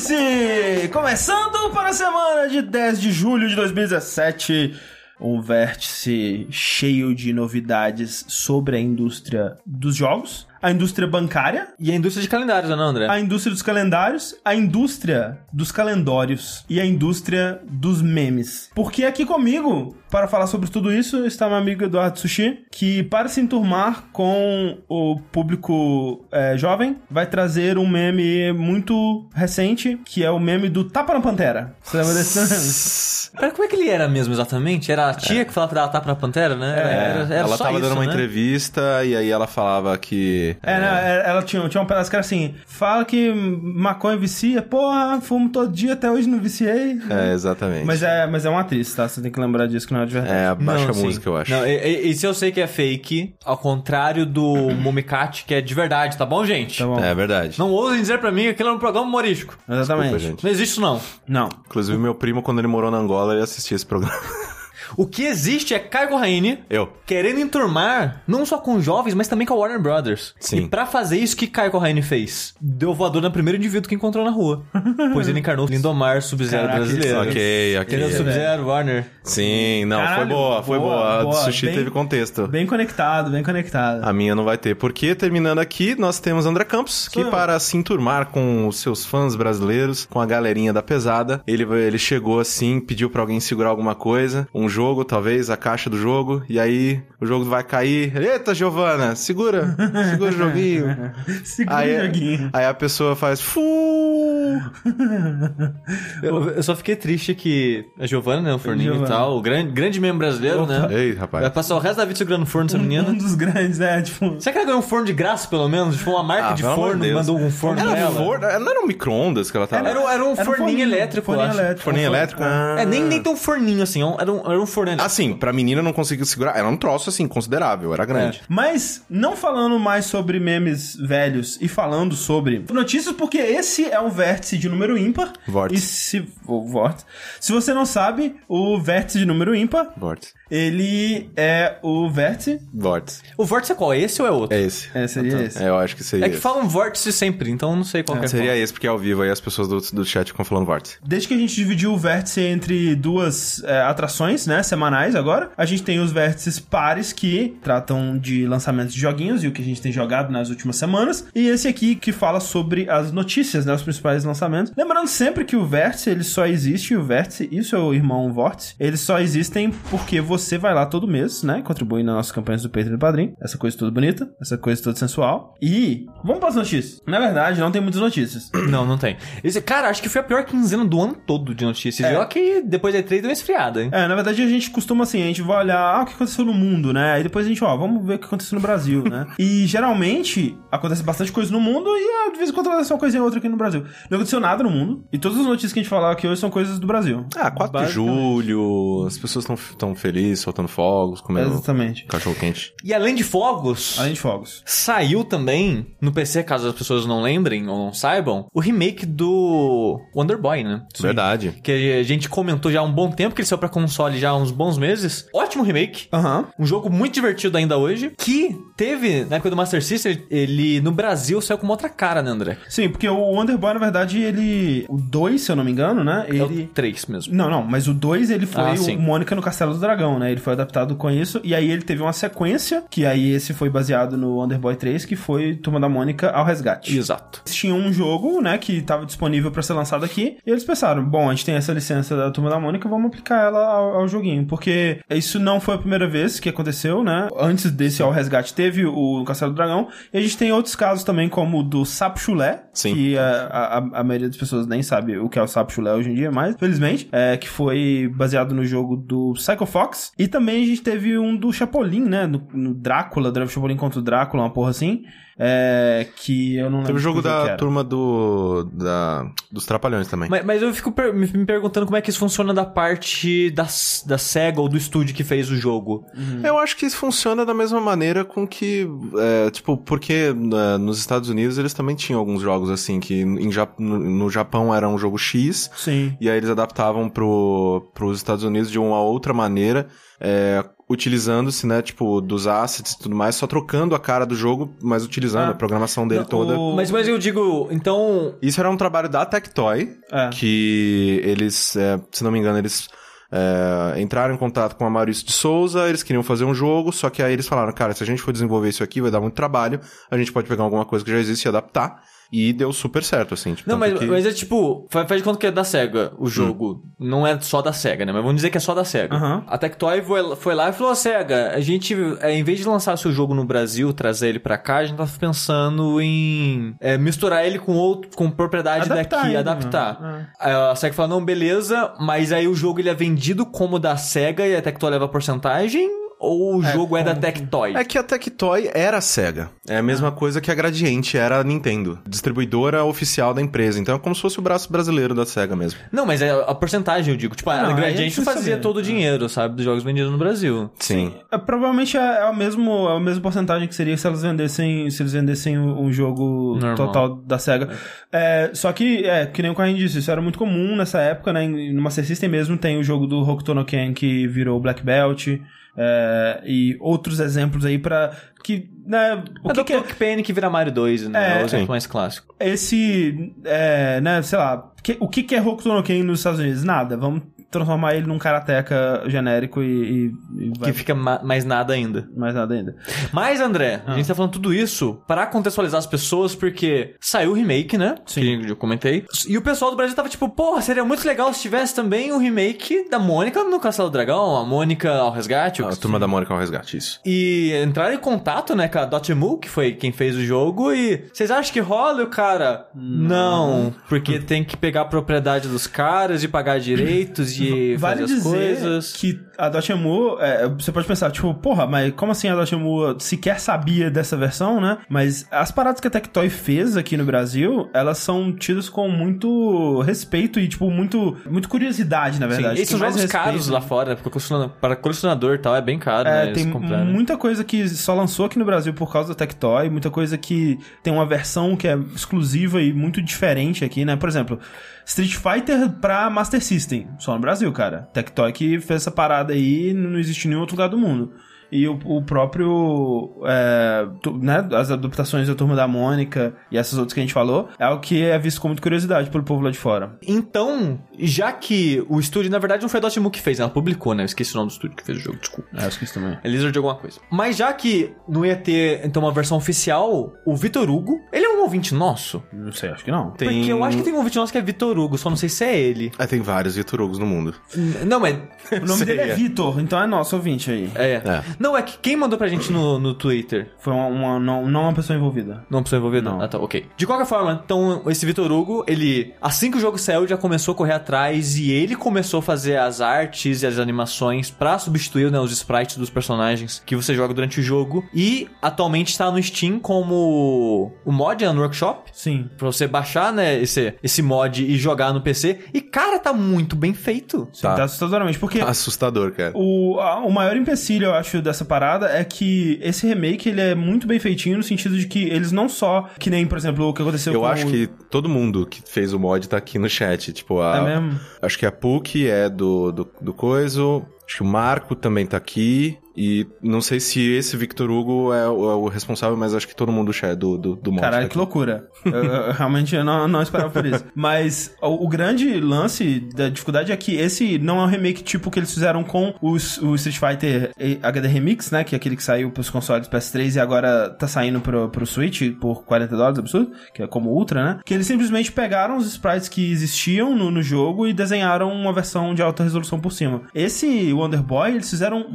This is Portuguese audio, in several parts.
Vértice! Começando para a semana de 10 de julho de 2017. Um vértice cheio de novidades sobre a indústria dos jogos, a indústria bancária, E a indústria de calendários, né, André? a indústria dos calendários, a indústria dos calendórios e a indústria dos memes. Porque aqui comigo, para falar sobre tudo isso, está meu amigo Eduardo Sushi, que para se enturmar com o público é, jovem, vai trazer um meme muito recente, que é o meme do Tapa na Pantera. Você lembra desse meme? Pera, como é que ele era mesmo exatamente? Era a tia que falava pra dar tapa na pantera, né? Era, era, era ela só tava isso, dando uma né? entrevista e aí ela falava que. É, né, ela tinha, tinha um pedaço que era assim: fala que maconha vicia, porra, fumo todo dia, até hoje não viciei. É, exatamente. Mas é, mas é uma atriz, tá? Você tem que lembrar disso que não é de verdade. É, abaixa a sim. música, eu acho. Não, e- e- isso eu sei que é fake, ao contrário do Momicat, que é de verdade, tá bom, gente? Tá bom. É verdade. Não ousem dizer pra mim que aquilo é um programa humorístico. Exatamente. Desculpa, gente. Não existe isso, não. Não. Inclusive, meu primo, quando ele morou na Angola, ele assistia esse programa. O que existe é Caio Corraine Eu. querendo enturmar não só com jovens, mas também com a Warner Brothers. Sim. E pra fazer isso, o que Caio Corraine fez? Deu voador no primeiro indivíduo que encontrou na rua. pois ele encarnou Lindomar, Sub-Zero brasileiro. Ok, Entendeu? ok. Sub-Zero, Warner. Sim, não, foi Caralho, boa, foi boa, boa. A boa, Sushi bem- teve contexto. Bem conectado, bem conectado. A minha não vai ter. Porque, terminando aqui, nós temos André Campos, que eu. para se enturmar com os seus fãs brasileiros, com a galerinha da pesada, ele, ele chegou assim, pediu pra alguém segurar alguma coisa, um jogo, talvez, a caixa do jogo, e aí o jogo vai cair. Eita, Giovana, segura, segura o joguinho. Segura Aí, o joguinho. aí a pessoa faz. Fu! Eu, eu só fiquei triste que a Giovanna, né, o forninho e tal, o grande, grande membro brasileiro, né? Ei, Vai rapaz. passar o resto da vida segurando forno dessa Um menina. dos grandes, né? Tipo. Será que ela ganhou um forno de graça, pelo menos? Tipo, uma marca Ah, de forno de Deus. mandou um forno Era ela? forno, não era um micro-ondas que ela tava. Era, um- era um Era um forninho, elétrico, eu forninho elétrico. Forninho Um elétrico? Ah. É, nem, nem tão forninho assim, era um, era um elétrico. Assim, pra menina não conseguiu segurar. Era um troço, assim, considerável, era grande. Mas, não falando mais sobre memes velhos e falando sobre notícias, porque esse é um vértice de número ímpar. Vórtice. E se. O vórtice. Se você não sabe, o vértice de número ímpar, Vórtice. ele é o vértice. Vórtice. O vórtice é qual? Esse ou é outro? É esse. É, seria esse. É, eu acho que seria É que esse. falam vórtice sempre, então eu não sei qual que é Seria qual. esse, porque é ao vivo, aí as pessoas do, do chat ficam falando vórtice. Desde que a gente dividiu o vértice entre duas é, atrações, né, semanais agora, a gente tem os vértices pares que tratam de lançamentos de joguinhos e o que a gente tem jogado nas últimas semanas, e esse aqui que fala sobre as notícias, né, os principais lançamentos. Lembrando sempre que o vértice, ele só existe, o vértice e o seu irmão vórtice, eles só existem porque você vai lá todo mês, né, contribui nas nossas campanhas do Patreon e do Padrim, essa coisa toda bonita, essa coisa toda sensual, e vamos para as notícias. Na verdade, não tem muitas notícias. Não, não tem. Esse, cara, acho que foi a pior quinzena do ano todo de notícias. É. E ó que depois da E3 deu uma esfriada, hein? É, na verdade a gente costuma assim, a gente vai olhar ah, o que aconteceu no mundo, né? E depois a gente, ó, vamos ver o que aconteceu no Brasil, né? e geralmente acontece bastante coisa no mundo e ah, de vez em quando acontece uma coisinha ou outra aqui no Brasil. Não aconteceu nada no mundo e todas as notícias que a gente falar aqui hoje são coisas do Brasil. Ah, 4 de julho, as pessoas estão tão felizes, soltando fogos, comendo Exatamente. cachorro quente. E além de fogos, Além de fogos. saiu também no PC, caso as pessoas não lembrem ou não saibam, o remake do Wonder Boy, né? Verdade. Que a gente comentou já há um bom tempo, que ele saiu pra console já há uns bons meses. Ótimo remake. Aham. Um jogo muito divertido ainda hoje. Que teve, na época do Master System, ele no Brasil saiu com uma outra cara, né, André? Sim, porque o Wonder Boy, na verdade, ele. O 2, se eu não me engano, né? É o Ele. 3 mesmo. Não, não, mas o 2 ele foi Ah, o sim. Mônica no Castelo do Dragão, né? Ele foi adaptado com isso. E aí ele teve uma sequência, que aí esse foi baseado no Wonder Boy 3, que foi Turma da Mônica ao Resgate. Exato. Eles tinham um jogo, né, que estava disponível para ser lançado aqui, e eles pensaram, bom, a gente tem essa licença da Turma da Mônica, vamos aplicar ela ao, ao joguinho, porque isso não foi a primeira vez que aconteceu, né? Antes desse ao resgate teve o Castelo do Dragão, e a gente tem outros casos também, como o do Sapo Chulé, Sim. que a, a, a maioria das pessoas nem sabe o que é o Sapo Chulé hoje em dia, mas, felizmente, é, que foi baseado no jogo do Psycho Fox, e também a gente teve um do Chapolin, né, no, no Drácula, Drive Chapolin contra o Drácula, uma porra assim, é, que eu não lembro Teve o jogo da turma do. Da, dos Trapalhões também. Mas, mas eu fico per- me, me perguntando como é que isso funciona da parte da, da SEGA ou do estúdio que fez o jogo. Eu acho que isso funciona da mesma maneira com que. é, tipo, porque né, nos Estados Unidos eles também tinham alguns jogos assim, que em, Ja- no, no Japão era um jogo X, Sim. e aí eles adaptavam pro, pros Estados Unidos de uma outra maneira. é, utilizando-se, né, tipo, dos assets e tudo mais, só trocando a cara do jogo, mas utilizando Ah. a programação dele Não, toda. o- Mas, mas eu digo, então. Isso era um trabalho da Tectoy, É. que eles, é, se não me engano, eles é, entraram em contato com a Maurício de Souza, eles queriam fazer um jogo, só que aí eles falaram, cara, se a gente for desenvolver isso aqui, vai dar muito trabalho, a gente pode pegar alguma coisa que já existe e adaptar, e deu super certo, assim. Tipo, Não, mas, que- mas é tipo, faz, de conta que é da SEGA o jogo. Não é só da SEGA, né? Mas vamos dizer que é só da SEGA. Aham. A Tectoy foi, foi lá e falou: SEGA, a gente, é, em vez de lançar seu jogo no Brasil, trazer ele pra cá, a gente tá pensando em é, misturar ele com outro, com propriedade Adaptar daqui, ele, adaptar. né? Aí a SEGA falou: não, beleza, mas aí o jogo ele é vendido como da SEGA e a Tectoy leva porcentagem? Ou o É, jogo é da Tectoy? É que a Tectoy era a SEGA. É a mesma coisa que a Gradiente era a Nintendo. Distribuidora oficial da empresa. Então é como se fosse o braço brasileiro da SEGA mesmo. Não, mas é a porcentagem, eu digo. Tipo, Não, a é Gradiente fazia saber. todo o dinheiro, sabe? Dos jogos vendidos no Brasil. Sim. É, provavelmente é, é o mesmo, é a mesma porcentagem que seria se eles vendessem, se eles vendessem o, o jogo Normal. total da SEGA. É, só que, é, que nem o Corrine disse, isso era muito comum nessa época, né? em- No Master System mesmo tem o jogo do Hokuto no Ken que virou Black Belt. É, e outros exemplos aí pra que, né, o O que, que, que é Penny que vira Mario 2, né? É, É o exemplo sim. mais clássico. esse, é, né, sei lá, que- o que, que é Hokuto no Ken nos Estados Unidos? Nada, vamos transformar ele num karateka genérico e, e, e vai Que fica ma- mais nada ainda. mais nada ainda. Mas, André, Ah. a gente tá falando tudo isso pra contextualizar as pessoas, porque saiu o remake, né? Sim. Que eu comentei. E o pessoal do Brasil tava tipo, porra, seria muito legal se tivesse também o remake da Mônica no Castelo do Dragão, a Mônica ao resgate. o A turma da Mônica ao resgate, isso. E entraram em contato, né, com a Dotemu, que foi quem fez o jogo, e vocês acham que rola? E o cara, não, porque tem que pegar a propriedade dos caras e pagar direitos e Vale fazer as dizer coisas. que a Dotemu, é, você pode pensar, tipo, porra, mas como assim a Dotemu sequer sabia dessa versão, né? Mas as paradas que a Tectoy fez aqui no Brasil, elas são tidas com muito respeito e, tipo, muito, muito curiosidade, na Sim, verdade. esses Tem mais jogos caros respeito. lá fora, porque para colecionador e tal é bem caro, É, né? tem eles comprarem. muita coisa que só lançou aqui no Brasil por causa da Tectoy, muita coisa que tem uma versão que é exclusiva e muito diferente aqui, né? Por exemplo, Street Fighter pra Master System, só no Brasil, cara. Tectoy que fez essa parada aí não existe em nenhum outro lugar do mundo. E o, o próprio, é, tu- né, as adaptações da Turma da Mônica e essas outras que a gente falou, é algo que é visto com muita curiosidade pelo povo lá de fora. Então, já que o estúdio, na verdade, não foi a Dotemu que fez, ela publicou, né? Eu esqueci o nome do estúdio que fez o jogo, desculpa. É, eu esqueci também. É Lizard de alguma coisa. Mas já que não ia ter, então, uma versão oficial, o Vitor Hugo, ele é um ouvinte nosso? Não sei, acho que não. Tem... Porque eu acho que tem um ouvinte nosso que é Vitor Hugo, só não sei se é ele. É, tem vários Vitor Hugos no mundo. N- Não, mas... O nome dele é é. Vitor, então é nosso ouvinte aí. É. É. Não, é que quem mandou pra gente no, no Twitter? Foi uma, uma- não, não uma pessoa envolvida. Não precisa envolver, não. Não. Ah, tá, ok. De qualquer forma, então, esse Vitor Hugo, ele, assim que o jogo saiu, já começou a correr atrás e ele começou a fazer as artes e as animações pra substituir, né, os sprites dos personagens que você joga durante o jogo. E atualmente tá no Steam como o mod no workshop. Sim. Pra você baixar, né, esse, esse mod e jogar no PC. E, cara, tá muito bem feito. Sim, Tá. tá assustadoramente. Porque Assustador, cara. o, a- o maior empecilho, eu acho, dessa parada é que esse remake, ele é muito bem feitinho no sentido de que eles não só, que nem, por exemplo, o que aconteceu Eu com acho o... que todo mundo que fez o mod tá aqui no chat. Tipo, a. É mesmo? Acho que a PUC é do, do, do Coiso. Acho que o Marco também tá aqui. E não sei se esse Victor Hugo é, o é o responsável, mas acho que todo mundo é do, do, do mod. Caralho, tá que loucura. eu, eu realmente eu não, não esperava por isso. Mas o, o grande lance da dificuldade é que esse não é um remake tipo que eles fizeram com os, o Street Fighter HD Remix, né? Que é aquele que saiu pros consoles PS3 e agora tá saindo pro, pro Switch por 40 dólares, absurdo. Que é como Ultra, né? Que eles simplesmente pegaram os sprites que existiam no, no jogo e desenharam uma versão de alta resolução por cima. Esse Wonder Boy, eles fizeram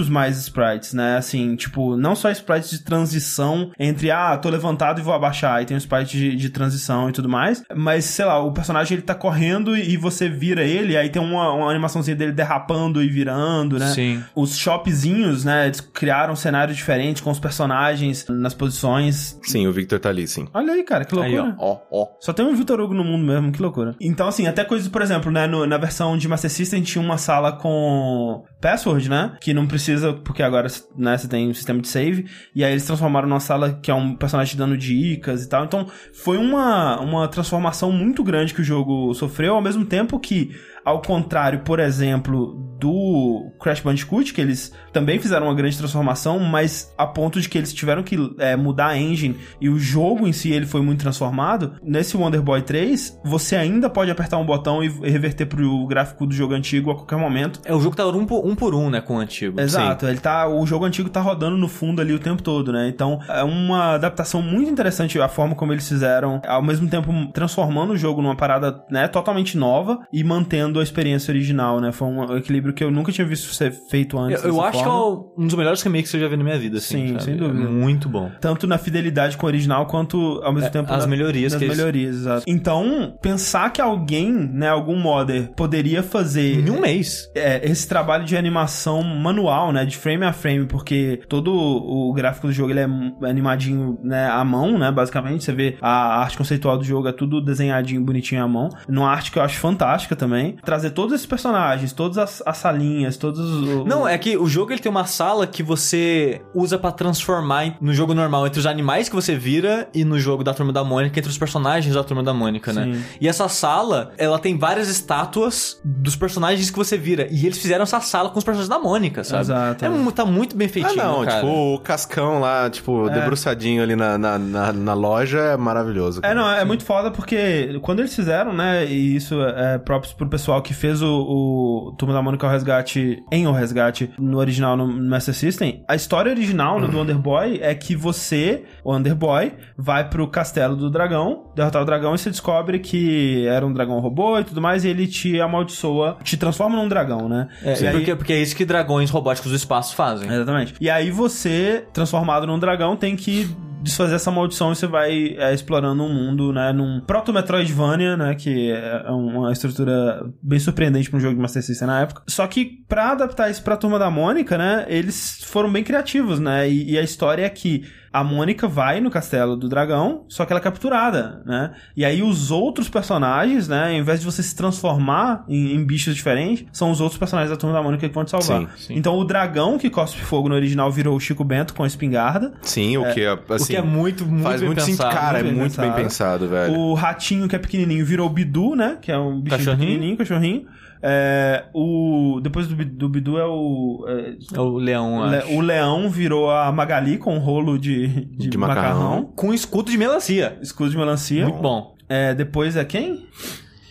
muitos mais sprites, né? Assim, tipo, não só sprites de transição entre, ah, tô levantado e vou abaixar, e tem um sprite de, de transição e tudo mais, mas, sei lá, o personagem ele tá correndo e você vira ele, aí tem uma, uma animaçãozinha dele derrapando e virando, né? Sim. Os shopzinhos, né, eles criaram um cenário diferente com os personagens nas posições. Sim, o Victor tá ali, sim. Olha aí, cara, que Aí, loucura. ó, ó, ó. Só tem um Vitor Hugo no mundo mesmo, que loucura. Então, assim, até coisas, por exemplo, né, no- na versão de Master System tinha uma sala com password, né? Que não precisa, porque agora né, você tem um sistema de save. E aí eles transformaram numa sala que é um personagem dando dicas e tal. Então foi uma, uma transformação muito grande que o jogo sofreu, ao mesmo tempo que ao contrário, por exemplo, do Crash Bandicoot, que eles também fizeram uma grande transformação, mas a ponto de que eles tiveram que é, mudar a engine e o jogo em si ele foi muito transformado. Nesse Wonder Boy 3, você ainda pode apertar um botão e reverter pro gráfico do jogo antigo a qualquer momento. É, o jogo tá um por um, por um né, com o antigo. Exato, Sim. ele tá, o jogo antigo tá rodando no fundo ali o tempo todo, né? Então, é uma adaptação muito interessante a forma como eles fizeram, ao mesmo tempo transformando o jogo numa parada, né, totalmente nova e mantendo a experiência original, né? Foi um equilíbrio que eu nunca tinha visto ser feito antes. Eu, eu acho forma. que é um dos melhores remakes que eu já vi na minha vida, assim. Sim, sabe? sem dúvida. É muito bom. Tanto na fidelidade com o original, quanto ao mesmo é, tempo as na, melhorias. Nas melhorias, eles... exato. Então, pensar que alguém, né, algum modder, poderia fazer. Em um mês. É, esse trabalho de animação manual, né? De frame a frame, porque todo o gráfico do jogo ele é animadinho, né, à mão, né? Basicamente, você vê a arte conceitual do jogo, é tudo desenhadinho, bonitinho à mão. Numa arte que eu acho fantástica também. Trazer todos esses personagens, todas as, as salinhas, todos os. Não, é que o jogo ele tem uma sala que você usa para transformar no jogo normal entre os animais que você vira e no jogo da Turma da Mônica entre os personagens da Turma da Mônica, né? Sim. E essa sala, ela tem várias estátuas dos personagens que você vira. E eles fizeram essa sala com os personagens da Mônica, sabe? Exato. É, tá muito bem feitinho, ah, não, cara. tipo, o Cascão lá, tipo, é. debruçadinho ali na, na, na, na, loja é maravilhoso. Cara. É, não, é Sim. muito foda porque quando eles fizeram, né, e isso é próprio pro pessoal que fez o, o Turma da Mônica o Resgate em O Resgate no original no Master System, a história original uhum. do Wonder Boy é que você, o Wonder Boy, vai pro castelo do dragão, derrotar o dragão e você descobre que era um dragão robô e tudo mais, e ele te amaldiçoa, te transforma num dragão, né? É, e aí... porque, porque é isso que dragões robóticos do espaço fazem. Exatamente. E aí você, transformado num dragão, tem que desfazer essa maldição e você vai é, explorando um mundo, né, num proto-Metroidvania, né, que é uma estrutura bem surpreendente para um jogo de Master System na época. Só que para adaptar isso pra Turma da Mônica, né, eles foram bem criativos, né, e, e a história é que a Mônica vai no castelo do dragão, só que ela é capturada, né? E aí os outros personagens, né, ao invés de você se transformar em, em bichos diferentes, são os outros personagens da turma da Mônica que vão te salvar. Sim, sim. Então o dragão que cospe fogo no original virou o Chico Bento com a espingarda. Sim, o que é, assim, o que é muito, muito faz bem muito pensado. Cara, é muito pensado. bem pensado, velho. O ratinho que é pequenininho virou o Bidu, né? Que é um bichinho cachorrinho. pequenininho, cachorrinho. É, o, depois do, do Bidu é o. É, é o leão, le, acho. O leão virou a Magali com um rolo de, de, de macarrão. macarrão. Com escudo de melancia. Escudo de melancia. Muito bom. É, depois é quem?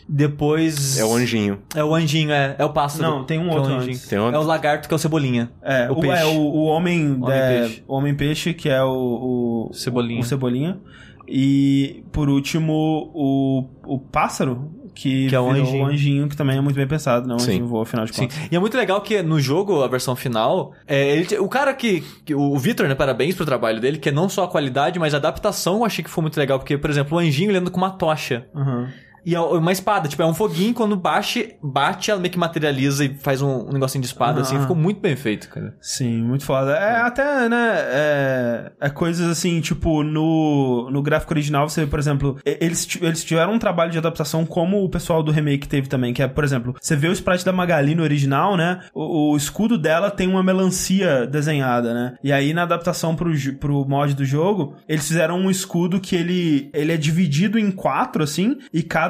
Depois. É o anjinho. É o anjinho, é. É o pássaro. Não, tem um outro é o antes. Tem outro? É o lagarto que é o cebolinha. É, o, o, peixe. é, o, o homem. Homem é, peixe. o homem peixe, que é o. o Cebolinha. O, cebolinha. E, por último, o, o pássaro, que, Que é o virou anjinho. anjinho, que também é muito bem pensado, né? Sim. anjinho voa, afinal de Sim. contas. E é muito legal que no jogo, a versão final, é, ele, o cara que. que- o Victor, né? Parabéns pro trabalho dele, que é não só a qualidade, mas a adaptação eu achei que foi muito legal. Porque, por exemplo, o anjinho ele anda com uma tocha. Uhum. E é uma espada, tipo, é um foguinho, quando bate, bate, ela meio que materializa e faz um, um negocinho de espada, assim. Ah. Ficou muito bem feito, cara. Sim, muito foda. É até, né, é, é coisas assim, tipo, no, no gráfico original, você, por exemplo, eles, eles tiveram um trabalho de adaptação como o pessoal do remake teve também, que é, por exemplo, você vê o sprite da Magali no original, né, o, o escudo dela tem uma melancia desenhada, né, e aí na adaptação pro, pro mod do jogo, eles fizeram um escudo que ele, ele é dividido em quatro, assim, e cada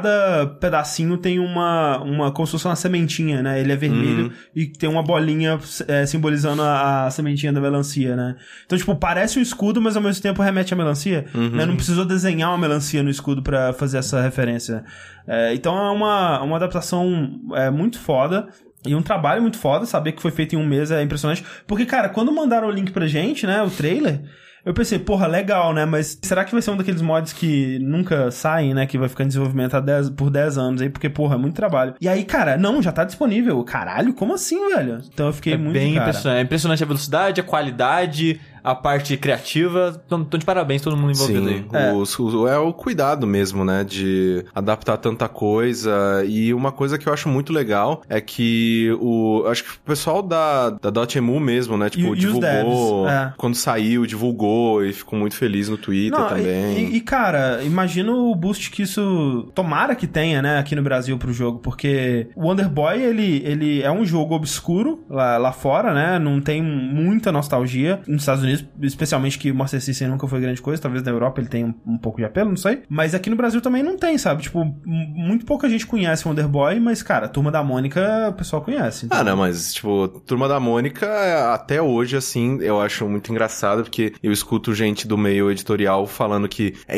pedacinho tem uma, uma como se fosse uma sementinha, né, ele é vermelho e tem uma bolinha é, simbolizando a, a sementinha da melancia, né? Então, tipo, parece um escudo, mas ao mesmo tempo remete à melancia. Né? Não precisou desenhar uma melancia no escudo pra fazer essa referência. É, então é uma, uma adaptação é, muito foda. E um trabalho muito foda, saber que foi feito em um mês é impressionante. Porque, cara, quando mandaram o link pra gente, né, o trailer, eu pensei, porra, legal, né? Mas será que vai ser um daqueles mods que nunca saem, né? Que vai ficar em desenvolvimento há 10, por 10 anos aí? Porque, porra, é muito trabalho. E aí, cara, não, já tá disponível. Caralho, como assim, velho? Então eu fiquei é muito bem cara. impressionante. É impressionante a velocidade, a qualidade, a parte criativa. Então, de parabéns todo mundo envolvido Sim, aí. É. os- os- é o cuidado mesmo, né? De adaptar tanta coisa. E uma coisa que eu acho muito legal é que o. Acho que o pessoal da, da Dotemu mesmo, né? Tipo, E- e os divulgou. devs, é. Quando saiu, divulgou e ficou muito feliz no Twitter Não, e- também. E, e, cara, imagina o boost que isso. Tomara que tenha, né, aqui no Brasil pro jogo, porque o Wonder Boy, ele, ele é um jogo obscuro lá, lá fora, né? Não tem muita nostalgia. Nos Estados Unidos, especialmente que o Master System nunca foi grande coisa, talvez na Europa ele tenha um, um pouco de apelo, não sei. Mas aqui no Brasil também não tem, sabe? Tipo, muito pouca gente conhece Wonder Boy, mas, cara, turma da Mônica o pessoal conhece. então- Ah, não, mas, tipo, Turma da Mônica, até hoje, assim, eu acho muito engraçado, porque eu escuto gente do meio editorial falando que é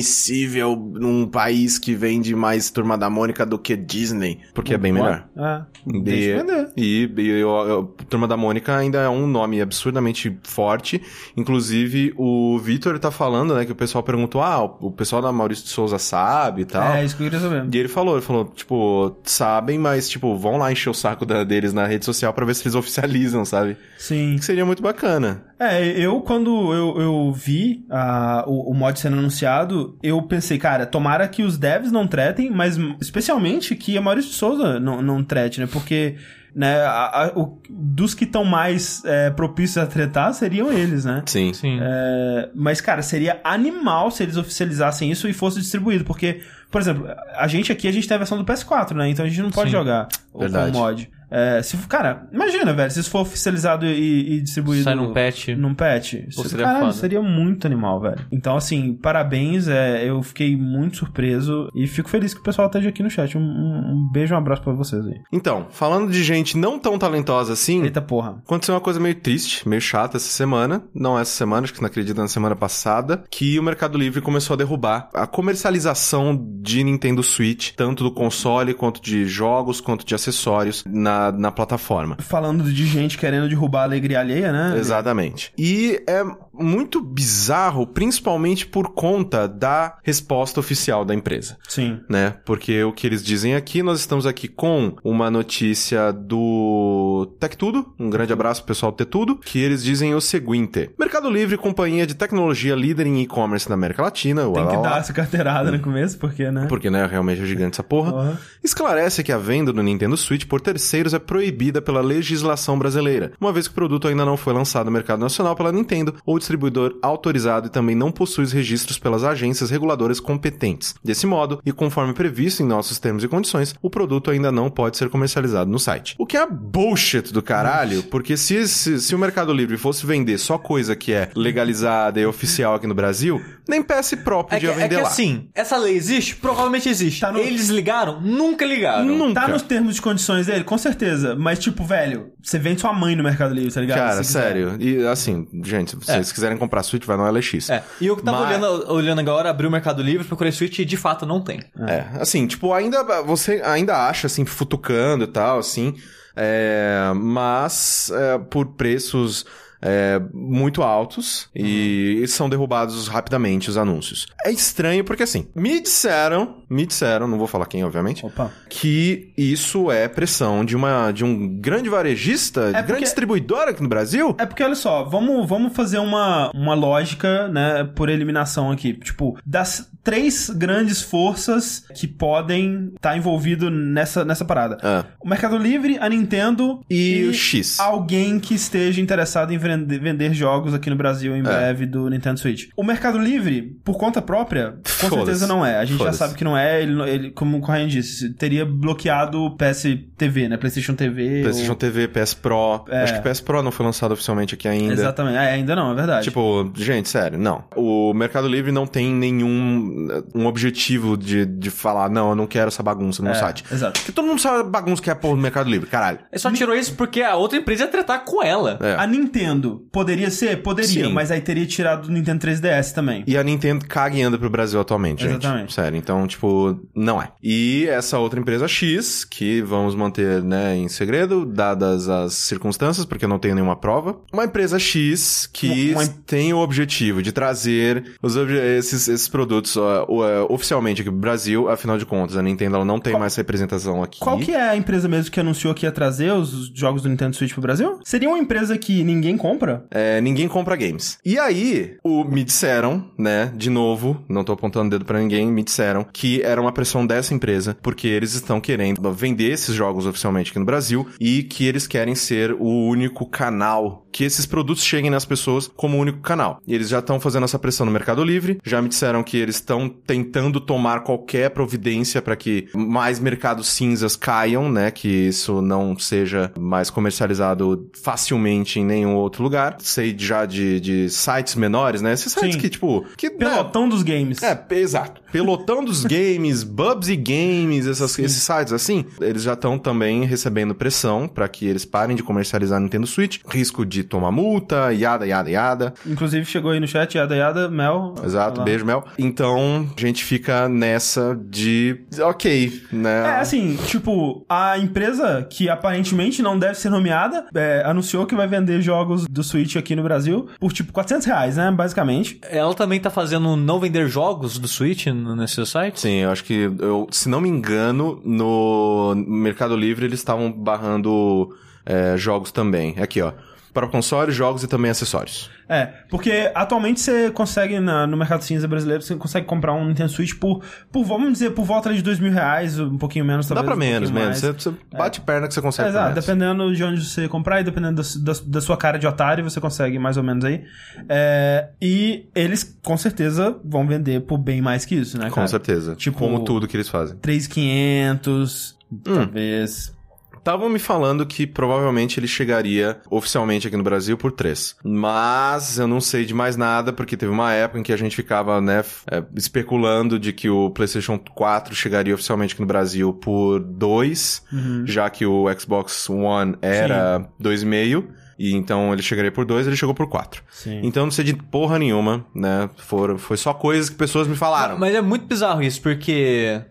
inadmissível num país que vende mais Turma da Mônica do que Disney, porque é bem melhor. É, E, deixa eu vender. e, e eu, eu- Turma da Mônica ainda é um nome absurdamente forte. Inclusive, o Vitor tá falando, né, que o pessoal perguntou, ah, o pessoal da Maurício de Souza sabe e tal. É, isso que eu queria saber. E ele falou, ele falou, tipo, sabem, mas, tipo, vão lá encher o saco da- deles na rede social pra ver se eles oficializam, sabe? Sim. Que seria muito bacana. É, eu quando eu, eu vi ah, o, o mod sendo anunciado, eu pensei, cara, tomara que os devs não tretem, mas especialmente que a Maurício de Souza não, não trete, né? Porque, né, a- a- o- dos que estão mais é, propícios a tretar seriam eles, né? Sim. Sim. É, mas, cara, seria animal se eles oficializassem isso e fosse distribuído, porque, por exemplo, a gente aqui, a gente tem a versão do PS4, né? Então a gente não pode Sim. jogar o- mod. É, se, cara, imagina, velho, se isso for oficializado e, e distribuído Sai num patch. num patch. Isso, seria foda. seria muito animal, velho. Então, assim, parabéns. É, eu fiquei muito surpreso e fico feliz que o pessoal esteja aqui no chat. Um, um- um beijo, um abraço pra vocês aí. Então, falando de gente não tão talentosa assim, Eita porra. Aconteceu uma coisa meio triste, meio chata essa semana. Não essa semana, acho que não acredito na semana passada. Que o Mercado Livre começou a derrubar a comercialização de Nintendo Switch, tanto do console, quanto de jogos, quanto de acessórios na, na plataforma. Falando de gente querendo derrubar a alegria alheia, né? Exatamente. E é muito bizarro, principalmente por conta da resposta oficial da empresa Sim. né? Porque o que eles dizem aqui, nós estamos aqui com uma notícia do Tech Tudo, um grande abraço pro pessoal do Tech Tudo, que eles dizem o seguinte: Mercado Livre, companhia de tecnologia líder em e-commerce na América Latina, Tem uau, que dar essa carteirada no começo, porque, né? porque, né, realmente é gigante essa porra. Porra. Esclarece que a venda do Nintendo Switch por terceiros é proibida pela legislação brasileira, uma vez que o produto ainda não foi lançado no mercado nacional pela Nintendo ou distribuidor autorizado e também não possui os registros pelas agências reguladoras competentes. Desse modo, e conforme previsto em nossos termos e condições, o produto ainda não pode ser comercializado no site. O que é bullshit do caralho, porque se, se, se o Mercado Livre fosse vender só coisa que é legalizada e oficial aqui no Brasil, nem PS Pro É que, podia é vender que lá. assim, essa lei existe? Provavelmente existe. Tá no- Eles ligaram? Nunca ligaram. Nunca. Tá nos termos de condições dele, com certeza. Mas, tipo, velho, você vende sua mãe no Mercado Livre, tá ligado? Cara, sério. E assim, gente, se quiserem comprar Switch, vai no LX. É. E eu que tava Mas- olhando, olhando agora, abri o Mercado Livre, procurei Switch e de fato não tem. É, assim, tipo, ainda você ainda acha assim futucando e tal, assim, é, mas é, por preços é, muito altos e são derrubados rapidamente os anúncios. É estranho porque assim, me disseram, me disseram, não vou falar quem, obviamente, Opa. que isso é pressão de uma de um grande varejista, de porque- grande distribuidor aqui no Brasil. É porque, olha só, vamos, vamos fazer uma, uma lógica, né, por eliminação aqui. Tipo, das três grandes forças que podem estar envolvido nessa, nessa parada. Ah, O Mercado Livre, a Nintendo e, o X. alguém que esteja interessado em vende- vender jogos aqui no Brasil É. em breve do Nintendo Switch. O Mercado Livre, por conta própria, com Foda-se. certeza não é. A gente já sabe que não é. Ele, ele como o Correia disse, teria bloqueado o PS TV, né? PlayStation TV. PlayStation ou- TV, PS Pro. É. Acho que PS Pro não foi lançado oficialmente aqui ainda. Exatamente. É, ainda não, é verdade. Tipo, gente, sério, não. O Mercado Livre não tem nenhum um objetivo de, de falar, não, eu não quero essa bagunça no meu É, site. Exato. Porque todo mundo sabe a bagunça que é pôr no Mercado Livre, caralho. Ele só tirou isso porque a outra empresa ia tratar com ela. É. A Nintendo poderia ser? Poderia, Sim. mas aí teria tirado do Nintendo 3DS também. E a Nintendo caga e anda pro Brasil atualmente, gente. Exatamente. Sério, então, tipo, não é. E essa outra empresa X, que vamos manter, né, em segredo, dadas as circunstâncias, porque eu não tenho nenhuma prova. Uma empresa X que Uma- tem o objetivo de trazer os esses, esses produtos ó, ó, oficialmente aqui pro Brasil. Afinal de contas, a Nintendo ela não tem mais representação aqui. Qual que é a empresa mesmo que anunciou que ia trazer os jogos do Nintendo Switch pro Brasil? Seria uma empresa que ninguém compra compra? É, ninguém compra games. E aí, o, me disseram, né, de novo, não tô apontando dedo pra ninguém, me disseram que era uma pressão dessa empresa, porque eles estão querendo vender esses jogos oficialmente aqui no Brasil e que eles querem ser o único canal que esses produtos cheguem nas pessoas como único canal. E eles já estão fazendo essa pressão no Mercado Livre, já me disseram que eles estão tentando tomar qualquer providência para que mais mercados cinzas caiam, né, que isso não seja mais comercializado facilmente em nenhum outro lugar. Sei já de, de sites menores, né, esses sites Sim. que, tipo... Que, Pelotão dos games. é, exato. Pelotão dos games, Bubsy Games, essas, esses sites assim, eles já estão também recebendo pressão para que eles parem de comercializar Nintendo Switch. Risco de tomar multa, yada, yada, yada. Inclusive chegou aí no chat, yada yada, Mel. Exato, beijo, Mel. Então, a gente fica nessa de. Ok, né? É, assim, tipo, a empresa que aparentemente não deve ser nomeada é, anunciou que vai vender jogos do Switch aqui no Brasil por tipo 400 reais, né? Basicamente. Ela também tá fazendo não vender jogos do Switch nesse site? Sim, eu acho que, eu, se não me engano, no Mercado Livre eles estavam barrando é, jogos também. Aqui, ó. Para consoles, jogos e também acessórios. É, porque atualmente você consegue na- no mercado cinza brasileiro, você consegue comprar um Nintendo Switch por, por vamos dizer, por volta de dois mil reais, um pouquinho menos, Dá talvez. pra um menos, menos. Você, você bate perna que você consegue. Exato, por menos. dependendo de onde você comprar e dependendo da, da- da sua cara de otário, você consegue mais ou menos aí. É, e eles, com certeza, vão vender por bem mais que isso, né, Com cara? certeza. Tipo- Como tudo que eles fazem. 3,500, Hum. talvez. Estavam me falando que provavelmente ele chegaria oficialmente aqui no Brasil por 3. Mas eu não sei de mais nada, porque teve uma época em que a gente ficava, né, é, especulando de que o PlayStation 4 chegaria oficialmente aqui no Brasil por 2, Uhum. já que o Xbox One era 2,5. E então ele chegaria por 2, ele chegou por 4. Sim. Então eu não sei de porra nenhuma, né? Foram, foi só coisas que pessoas me falaram. Mas é muito bizarro isso, porque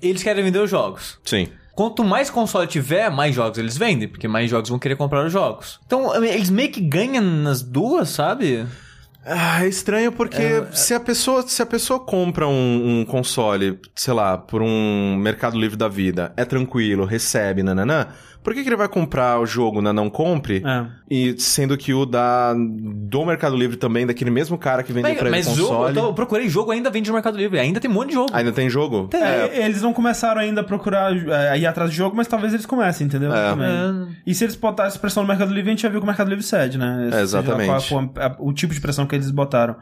eles querem vender os jogos. Sim. Quanto mais console tiver, mais jogos eles vendem, porque mais jogos vão querer comprar os jogos. Então, eles meio que ganham nas duas, sabe? Ah, é estranho porque se a pessoa se a pessoa compra um, um console, sei lá, por um Mercado Livre da vida, é tranquilo, recebe, nananã, por que, que ele vai comprar o jogo na não compre? É. E sendo que o da do Mercado Livre também, daquele mesmo cara que vendeu Mas, pra ele mas console. eu procurei jogo ainda vende no Mercado Livre, ainda tem um monte de jogo. Ainda tem jogo? É, eles não começaram ainda a procurar é, ir atrás de jogo, mas talvez eles comecem, entendeu? É. Também. É. E se eles botassem pressão no Mercado Livre, a gente já viu que o Mercado Livre cede, né? É, exatamente. Qual a- o tipo de pressão que eles botaram.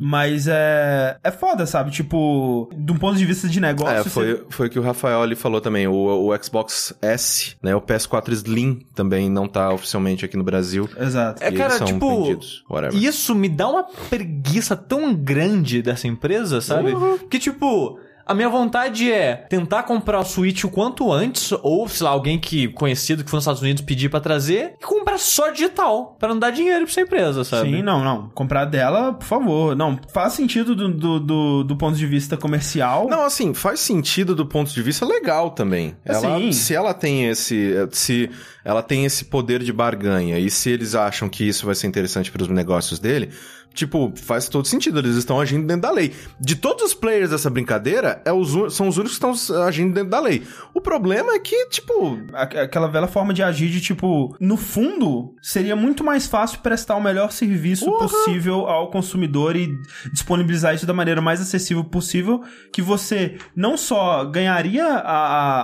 Mas é. É foda, sabe? Tipo, de um ponto de vista de negócio. É, você- foi, foi o que o Rafael ali falou também. O, o Xbox S, né? O PS4 Slim também não tá oficialmente aqui no Brasil. Exato. É, E cara, eles são tipo, vendidos, isso me dá uma preguiça tão grande dessa empresa, sabe? Que, tipo, a minha vontade é tentar comprar o Switch o quanto antes, ou, sei lá, alguém que conhecido que foi nos Estados Unidos pedir pra trazer, e comprar só digital, pra não dar dinheiro pra essa empresa, sabe? Sim, não, não. Comprar dela, por favor. Não, faz sentido do, do, do, do ponto de vista comercial. Não, assim, faz sentido do ponto de vista legal também. Ela, Assim. se ela tem esse, se ela tem esse poder de barganha e se eles acham que isso vai ser interessante para os negócios dele, tipo, faz todo sentido. Eles estão agindo dentro da lei. De todos os players dessa brincadeira, é os, são os únicos que estão agindo dentro da lei. O problema é que, tipo, Aquela velha forma de agir de tipo, no fundo, seria muito mais fácil prestar o melhor serviço Porra! possível ao consumidor e disponibilizar isso da maneira mais acessível possível, que você não só ganharia a,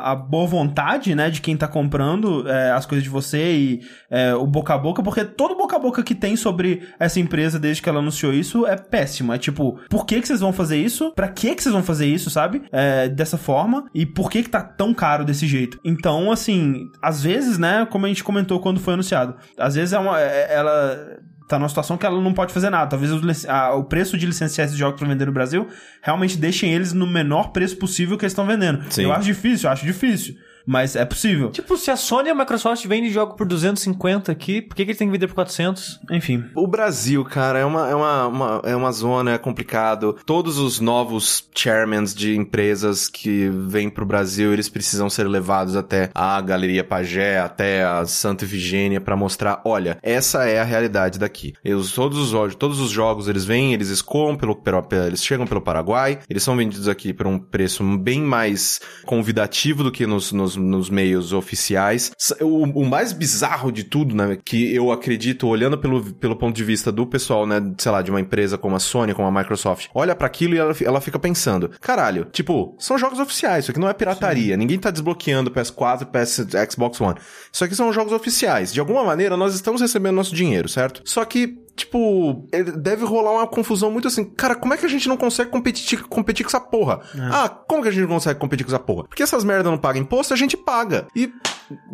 a- a boa vontade, né, de quem tá comprando é, as coisas de você e é, o boca a boca, porque todo boca a boca que tem sobre essa empresa desde que ela anunciou isso é péssimo. É tipo, por que que vocês vão fazer isso? Pra que que vocês vão fazer isso, sabe? É, dessa forma. E por que que tá tão caro desse jeito? Então, assim, às vezes, né, como a gente comentou quando foi anunciado, às vezes é uma, é- ela tá numa situação que ela não pode fazer nada. Talvez o, a- o preço de licenciar esses jogos pra vender no Brasil realmente deixem eles no menor preço possível que eles estão vendendo. Sim. Eu acho difícil, eu acho difícil. Mas é possível. Tipo, se a Sony e a Microsoft vendem jogo por 250 aqui, por que, que ele tem que vender por 400? Enfim. O Brasil, cara, é uma, é uma, uma- é uma zona, é complicado. Todos os novos chairmans de empresas que vêm pro Brasil, eles precisam ser levados até a Galeria Pagé, até a Santa Efigênia pra mostrar, olha, essa é a realidade daqui. Eles, todos, os, jogos- todos os jogos, eles vêm, eles escoam pelo, pelo, pelo- eles chegam pelo Paraguai, eles são vendidos aqui por um preço bem mais convidativo do que nos, nos nos, nos meios oficiais. O, o mais bizarro de tudo, né, que eu acredito, olhando pelo, pelo ponto de vista do pessoal, né, sei lá, de uma empresa como a Sony, como a Microsoft, olha pra aquilo e ela, ela fica pensando, caralho, tipo, são jogos oficiais, isso aqui não é pirataria, ninguém tá desbloqueando PS4, PS, Xbox One. Isso aqui são jogos oficiais. De alguma maneira, nós estamos recebendo nosso dinheiro, certo? Só que Tipo, ele- deve rolar uma confusão muito assim. Cara, como é que a gente não consegue competir, competir com essa porra? Ah, como que a gente não consegue competir com essa porra? Porque essas merdas não pagam imposto, a gente paga. E.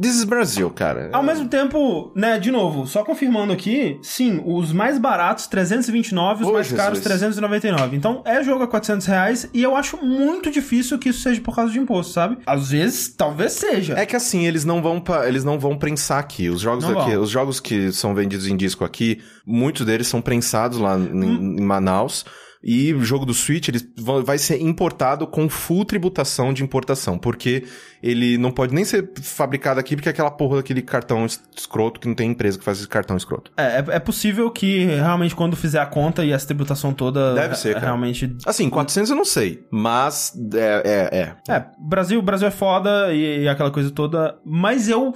This is Brasil, cara. Ao mesmo tempo, né, de novo, só confirmando aqui, sim, os mais baratos 329, os Ô, mais caros Jesus. 399. Então é jogo a 400 reais e eu acho muito difícil que isso seja por causa de imposto, sabe? Às vezes, talvez seja. É que assim, eles não vão pa- eles não vão prensar aqui. Os jogos Não aqui, vão. os jogos que são vendidos em disco aqui, muitos deles são prensados lá Hum. em Manaus. E o jogo do Switch ele va- vai ser importado com full tributação de importação, porque ele não pode nem ser fabricado aqui, porque é aquela porra daquele cartão es- escroto que não tem empresa que faz esse cartão escroto. É, é, é possível que realmente quando fizer a conta e essa tributação toda. Deve ser, cara. Realmente. Assim, 400 eu não sei, mas é, é, é. É, Brasil, Brasil é foda e, e aquela coisa toda, mas eu.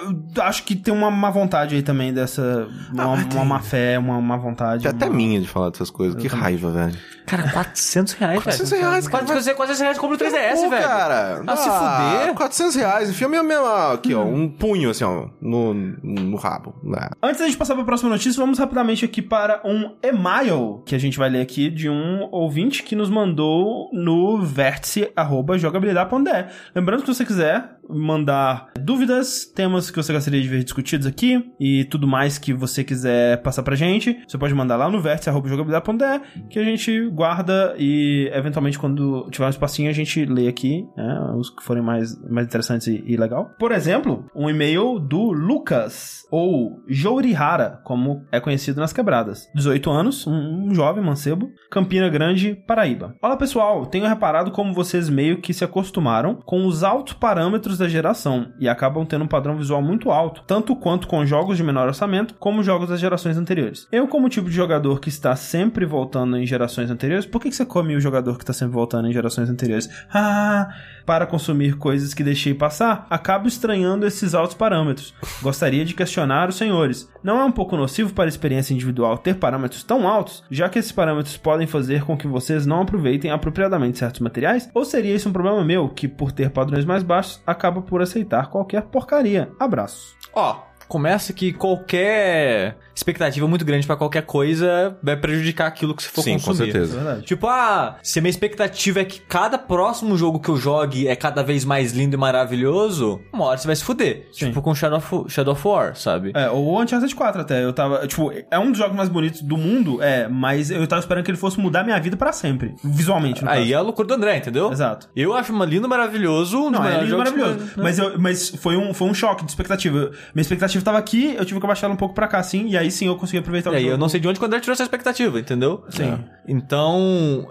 Eu Acho que tem uma má vontade aí também dessa. Uma, mas tem. uma má fé, uma má vontade. Tem até uma- minha de falar dessas coisas. Que raiva, velho. Cara, 400 reais, velho. 400 reais, cara. 400, 400 reais compra o 3DS, Pô, velho. cara. Ah, se fuder. 400 reais. Enfia minha, minha, aqui, ó. Um punho, assim, ó. No, no rabo. né? Antes da gente passar para a próxima notícia, vamos rapidamente aqui para um e-mail que a gente vai ler aqui de um ouvinte que nos mandou no vértice.jogabilidade.de. Lembrando que se você quiser mandar dúvidas, temas que você gostaria de ver discutidos aqui e tudo mais que você quiser passar pra gente, você pode mandar lá no vértice.jogabilidade.de que a gente guarda e eventualmente quando tiver um espacinho a gente lê aqui, né, os que forem mais, mais interessantes e, e legal. Por exemplo, um e-mail do Lucas, ou Jourihara, como é conhecido nas quebradas. 18 anos, um, um jovem mancebo, Campina Grande, Paraíba. Olá pessoal, tenho reparado como vocês meio que se acostumaram com os altos parâmetros da geração e acabam tendo um padrão visual muito alto, tanto quanto com jogos de menor orçamento, como jogos das gerações anteriores. Eu, como tipo de jogador que está sempre voltando em gerações anteriores, por que, que você come o jogador que está sempre voltando em gerações anteriores? Ah, para consumir coisas que deixei passar, acabo estranhando esses altos parâmetros. Gostaria de questionar os senhores. Não é um pouco nocivo para a experiência individual ter parâmetros tão altos, já que esses parâmetros podem fazer com que vocês não aproveitem apropriadamente certos materiais? Ou seria isso um problema meu, que por ter padrões mais baixos, acaba por aceitar qualquer porcaria? Abraço. Ó, começa que qualquer expectativa muito grande pra qualquer coisa vai prejudicar aquilo que você for Sim, com consumir. É certeza. verdade. Tipo, ah, se a minha expectativa é que cada próximo jogo que eu jogue é cada vez mais lindo e maravilhoso, uma hora você vai se fuder. Sim. Tipo com Shadow of, Shadow of War, sabe? É, o Uncharted 4 até, eu tava, tipo, é um dos jogos mais bonitos do mundo, é, mas eu tava esperando que ele fosse mudar minha vida pra sempre, visualmente, no Aí caso. é a loucura do André, entendeu? Exato. Eu acho uma lindo maravilhoso, um Não, é lindo maravilhoso. que-? Mas, eu, mas foi, um, foi um choque de expectativa. Minha expectativa tava aqui, eu tive que abaixar ela um pouco pra cá, assim, e aí sim eu consegui aproveitar E o aí jogo. eu não sei de onde o André tirou essa expectativa, entendeu? Sim. Então,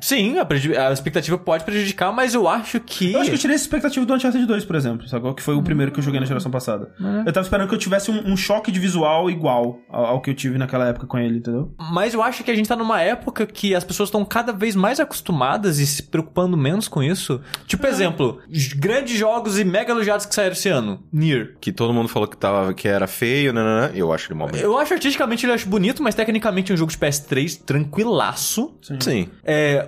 sim, a, a expectativa pode prejudicar, mas eu acho que... Eu acho que eu tirei essa expectativa do Uncharted 2, por exemplo, sacou? Que foi o primeiro que eu joguei na geração passada. Eu tava esperando que eu tivesse um, um choque de visual igual ao, ao que eu tive naquela época com ele, entendeu? Mas eu acho que a gente tá numa época que as pessoas estão cada vez mais acostumadas e se preocupando menos com isso. Tipo, exemplo, j- grandes jogos e mega elogiados que saíram esse ano. Nier. Que todo mundo falou que, tava, que era feio, né, né, né? Eu acho ele mal bonito. Eu acho artisticamente ele acho bonito, mas tecnicamente é um jogo de PS3 tranquilaço. Sim. É,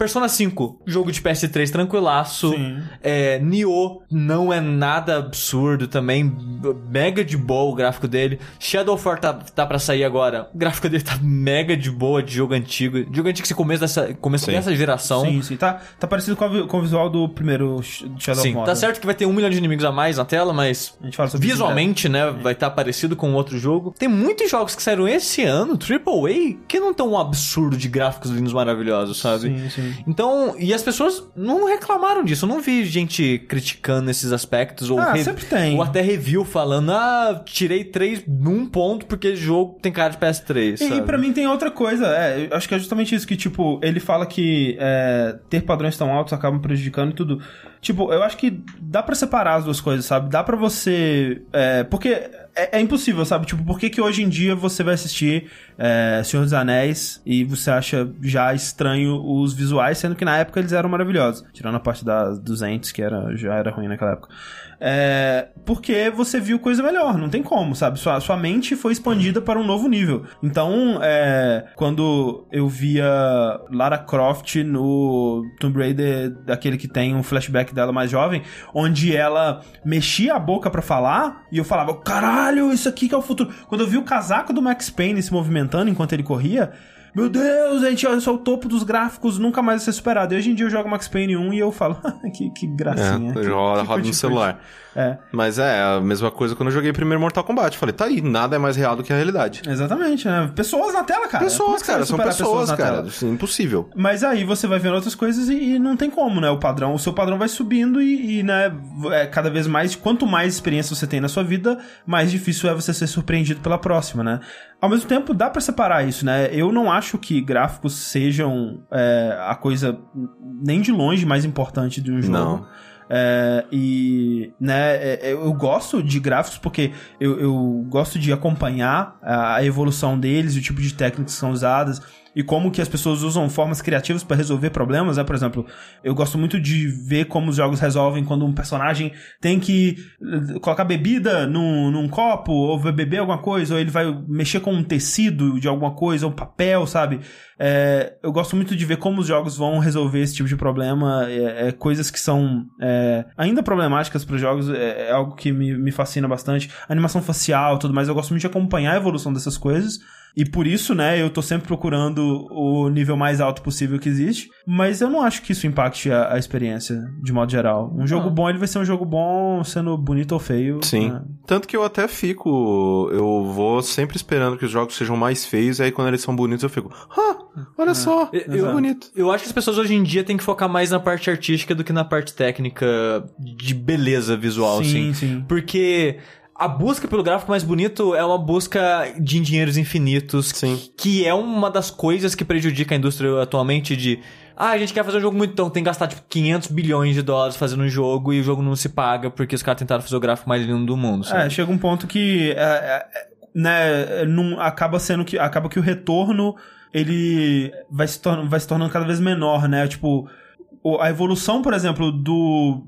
Persona 5, jogo de PS3 tranquilaço. É, Nioh não é nada absurdo também. Mega de boa o gráfico dele. Shadow of War tá, tá pra sair agora. O gráfico dele tá mega de boa de jogo antigo. De jogo antigo que começo dessa, começo Sim. dessa geração. Sim, sim. Tá, tá parecido com, a com o visual do primeiro Sh- Shadow Sim, of tá Mordor. certo que vai ter um milhão de inimigos a mais na tela, mas visualmente, né, vai estar parecido com outro jogo. Tem muitos jogos que saíram esse ano, AAA, que não tão um absurdo de gráficos lindos maravilhosos, sabe? Sim, sim. Então, e as pessoas não reclamaram disso. Eu não vi gente criticando esses aspectos. Ou Ah, sempre tem. Ou até review falando, ah, tirei 3 num ponto porque o jogo tem cara de PS3. E, sabe? e pra mim tem outra coisa, é, acho que é justamente isso, que, tipo, ele fala que é, ter padrões tão altos acabam prejudicando e tudo. Tipo, eu acho que dá pra separar as duas coisas, sabe? Dá pra você. é, porque é, é impossível, sabe? Tipo, por que, que hoje em dia você vai assistir é, Senhor dos Anéis e você acha já estranho os visuais, sendo que na época eles eram maravilhosos. Tirando a parte da, dos entes, que era, já era ruim naquela época. É, porque você viu coisa melhor, não tem como, sabe? Sua, sua mente foi expandida para um novo nível. Então, é, quando eu via Lara Croft no Tomb Raider, daquele que tem um flashback dela mais jovem, onde ela mexia a boca para falar, e eu falava, caralho, isso aqui que é o futuro. Quando eu vi o casaco do Max Payne se movimentando enquanto ele corria, meu Deus, gente, olha só o topo dos gráficos, nunca mais vai ser superado. E hoje em dia eu jogo Max Payne 1 e eu falo, que, que gracinha. É, que, roda, que roda no celular. É, Mas é a mesma coisa quando eu joguei primeiro Mortal Kombat. Falei, tá aí, nada é mais real do que a realidade. exatamente, né? Pessoas na tela, cara. É Pessoas, vai cara, são pessoas, na cara. Assim, impossível. Mas aí você vai vendo outras coisas e, e não tem como, né? O padrão, o seu padrão vai subindo e, e, né, é cada vez mais, quanto mais experiência você tem na sua vida, mais difícil é você ser surpreendido pela próxima, né? Ao mesmo tempo, dá pra separar isso, né? Eu não acho que gráficos sejam é, a coisa nem de longe mais importante de um jogo. Não. É, e, né, é, eu gosto de gráficos porque eu, eu gosto de acompanhar a a evolução deles, o tipo de técnicas que são usadas e como que as pessoas usam formas criativas para resolver problemas, né? Por exemplo, eu gosto muito de ver como os jogos resolvem quando um personagem tem que eh, colocar bebida num, num copo, ou beber alguma coisa, ou ele vai mexer com um tecido de alguma coisa, ou papel, sabe? É, eu gosto muito de ver como os jogos vão resolver esse tipo de problema, é, é, coisas que são é, ainda problemáticas para os jogos, é, é algo que me, me fascina bastante. Animação facial tudo mais, eu gosto muito de acompanhar a evolução dessas coisas. E por isso, né, eu tô sempre procurando o nível mais alto possível que existe. Mas eu não acho que isso impacte a, a experiência, de modo geral. Um jogo Não. bom, ele vai ser um jogo bom sendo bonito ou feio. Sim. né? Tanto que eu até fico. Eu vou sempre esperando que os jogos sejam mais feios, e aí quando eles são bonitos eu fico. Ah, olha só, Eu- é eu- bonito. Eu acho que as pessoas hoje em dia têm que focar mais na parte artística do que na parte técnica de beleza visual, Sim, assim. sim. Porque a busca pelo gráfico mais bonito é uma busca de dinheiros infinitos, Sim. que é uma das coisas que prejudica a indústria atualmente de ah, a gente quer fazer um jogo muito então tem que gastar tipo 500 bilhões de dólares fazendo um jogo e o jogo não se paga porque os caras tentaram fazer o gráfico mais lindo do mundo, sabe? É, chega um ponto que é, é, é, né, não acaba sendo que acaba que o retorno ele vai se, torna, vai se tornando cada vez menor, né? Tipo, a evolução, por exemplo, do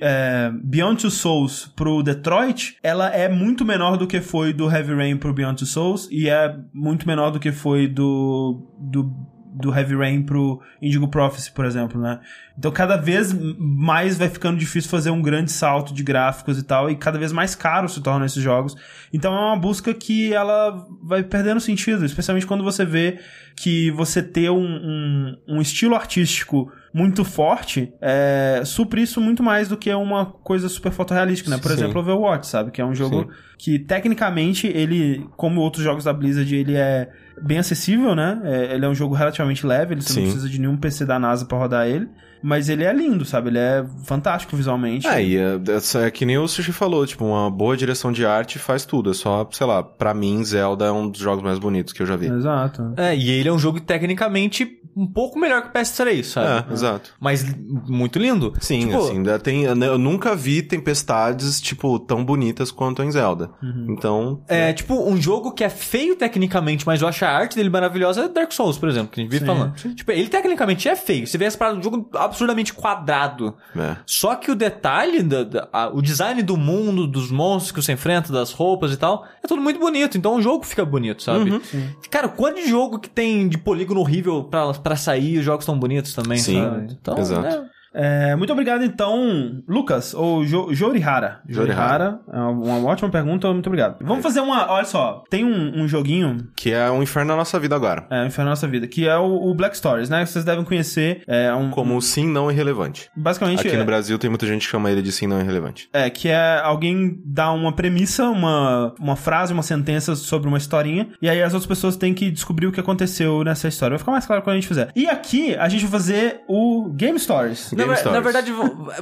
é, Beyond Two Souls pro Detroit, ela é muito menor do que foi do Heavy Rain pro Beyond Two Souls e é muito menor do que foi do do, do Heavy Rain pro Indigo Prophecy, por exemplo, né? Então cada vez mais vai ficando difícil fazer um grande salto de gráficos e tal, e cada vez mais caro se tornam esses jogos. Então é uma busca que ela vai perdendo sentido, especialmente quando você vê que você ter um, um, um estilo artístico muito forte é, supre isso muito mais do que uma coisa super fotorrealística, né? Por Sim. exemplo, Overwatch, sabe? Que é um jogo Sim. que tecnicamente ele, como outros jogos da Blizzard, ele é bem acessível, né? É, ele é um jogo relativamente leve, ele você não precisa de nenhum PC da NASA pra rodar ele. Mas ele é lindo, sabe? Ele é fantástico visualmente. É, e é, essa- é que nem o Sushi falou, tipo, uma boa direção de arte faz tudo. É só, sei lá, pra mim, Zelda é um dos jogos mais bonitos que eu já vi. Exato. É, e ele é um jogo tecnicamente um pouco melhor que o PS3, sabe? É, exato. Mas muito lindo. Sim, Tipo, assim, tem, eu nunca vi tempestades, tipo, tão bonitas quanto em Zelda. Uhum. Então, É, tipo, um jogo que é feio tecnicamente, mas eu acho a arte dele maravilhosa é Dark Souls, por exemplo, que a gente vive Sim, falando. Tipo, ele tecnicamente é feio. Você vê essa parada do jogo absurdamente quadrado. é. Só que o detalhe, da, da- a- o design do mundo, dos monstros que você enfrenta, das roupas e tal, é tudo muito bonito. Então o jogo fica bonito, sabe? Uhum. Cara, quanto de jogo que tem de polígono horrível pra, pra sair os jogos tão bonitos também, Sim, sabe? Então, exato. é- É, muito obrigado, então, Lucas, ou jo Jorihara. Jorihara. É uma, uma ótima pergunta, muito obrigado. Vamos fazer uma. Olha só, tem um, um joguinho Que é um inferno na nossa vida agora. é, Inferno na Nossa Vida, que é o, o Black Stories, né? Vocês devem conhecer. É um. Como sim, não irrelevante. Basicamente. Aqui é, no Brasil tem muita gente que chama ele de sim, não irrelevante. É, que é alguém dá uma premissa, uma, uma frase, uma sentença sobre uma historinha, e aí as outras pessoas têm que descobrir o que aconteceu nessa história. Vai ficar mais claro quando a gente fizer. E aqui a gente vai fazer o Game Stories. Na, Game na Stories. verdade,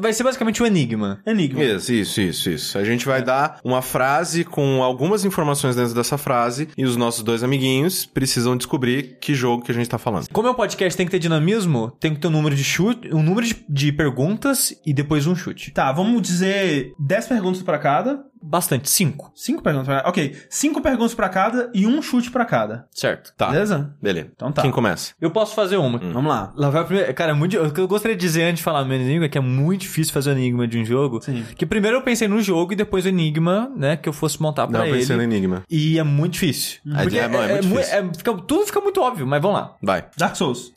vai ser basicamente um enigma. Enigma. Isso, isso, isso, isso. A gente vai dar uma frase com algumas informações dentro dessa frase e os nossos dois amiguinhos precisam descobrir que jogo que a gente tá falando. Como é um podcast, tem que ter dinamismo, tem que ter um número de chute, um número de, de perguntas e depois um chute. Tá, vamos dizer 10 perguntas pra cada. Bastante. Cinco. Cinco perguntas pra cada. Ok, cinco perguntas pra cada e um chute pra cada. Certo. Tá. Beleza? Beleza. Então tá. Quem começa? Eu posso fazer uma. Vamos lá. Lá vai a primeira. Cara, é muito. O que eu gostaria de dizer antes de falar meu enigma é que é muito difícil fazer o enigma de um jogo. Sim. Que primeiro eu pensei no jogo e depois o enigma, né? Que eu fosse montar pra Não, eu ele. pensei no enigma. E é muito difícil. É, Porque é, bom, é muito mu- difícil. fica- tudo fica muito óbvio, mas vamos lá. Vai. Dark Souls.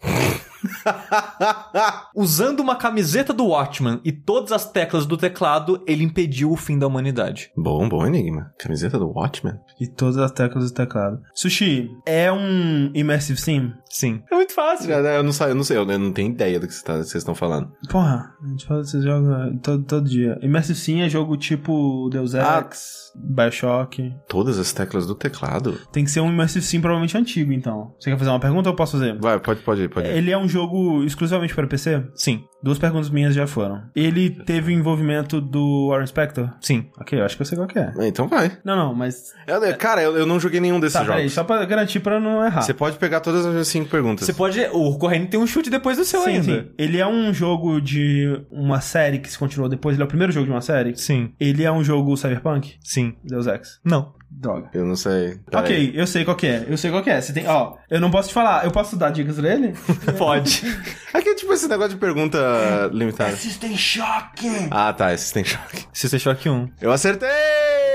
Usando uma camiseta do Watchman e todas as teclas do teclado, ele impediu o fim da humanidade. Bom, bom enigma. Camiseta do Watchmen? E todas as teclas do teclado. Sushi, é um Immersive Sim? Sim. É muito fácil. Eu não sei, eu não sei, eu não tenho ideia do que tá- vocês estão falando. Porra, a gente fala você joga todo, todo dia. Immersive Sim é jogo tipo Deus Ah. Ex, Bioshock. Todas as teclas do teclado? Tem que ser um Immersive Sim provavelmente antigo, então. Você quer fazer uma pergunta ou eu posso fazer? Vai, pode, pode ir, pode ir. Ele é um jogo exclusivamente para PC? Sim. Duas perguntas minhas já foram. Ele teve o envolvimento do Warren Spector? Sim. Ok, eu acho que eu sei qual que é. Então vai. Não, não, mas... Eu- cara, eu, eu não joguei nenhum desses Tá, peraí, jogos. só pra garantir pra não errar. Você pode pegar todas as cinco perguntas. Você pode. O Correndo tem um chute depois do seu Sim, ainda. sim. Ele é um jogo de uma série que se continuou depois. Ele é o primeiro jogo de uma série. Sim. Ele é um jogo cyberpunk? Sim. Deus Ex. Não. Droga. Eu não sei. Aí. Ok, eu sei qual que é. Eu sei qual que é. Você tem, ó, eu não posso te falar. Eu posso dar dicas pra ele? Pode. Aqui é tipo esse negócio de pergunta limitada. System Shock! Ah, tá, esse tem choque. System Shock 1. Eu acertei!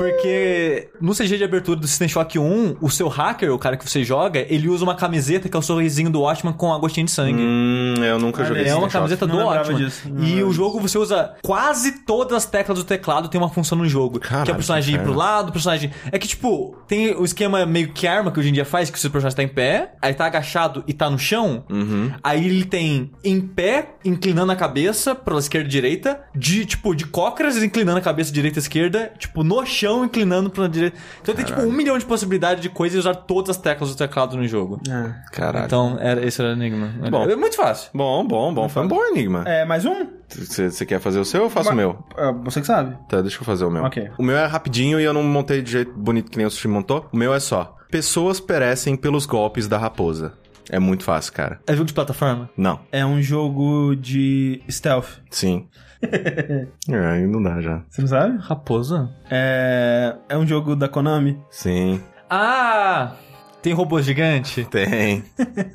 Porque no CG de abertura do System Shock 1, o seu hacker, o cara que você joga, ele usa uma camiseta que é o sorrisinho do Watchman com a gostinha de sangue. Hum, eu nunca Olha, joguei É uma Shock. camiseta Não do Watchman. disso, E o jogo você usa quase todas as teclas do teclado tem uma função no jogo. Caralho, que é o personagem que ir pro lado, o personagem. É que, tipo, tem o esquema meio que arma que hoje em dia faz, que o seu personagem tá em pé, aí tá agachado e tá no chão. Uhum. Aí ele tem em pé, inclinando a cabeça pra esquerda e direita, de, tipo, de cócoras, inclinando a cabeça direita e esquerda, tipo, no chão, inclinando pra direita. Então tem, tipo, um milhão de possibilidades de coisas e usar todas as teclas do teclado no jogo. É. Caralho. Então, era, esse era o enigma. Bom. É muito fácil. Bom, bom, bom. Foi um bom enigma. É, mais um? Você quer fazer o seu ou eu faço o meu? É, Você que sabe. Tá, deixa eu fazer o meu. Ok. O meu é rapidinho e eu não montei de jeito bonito que nem o Sushi montou. O meu é só. Pessoas perecem pelos golpes da raposa. É muito fácil, cara. É jogo de plataforma? Não. É um jogo de stealth. Sim. é, aí não dá já. Você não sabe? Raposa? É, é um jogo da Konami. Sim. Ah! Tem robô gigante? Tem.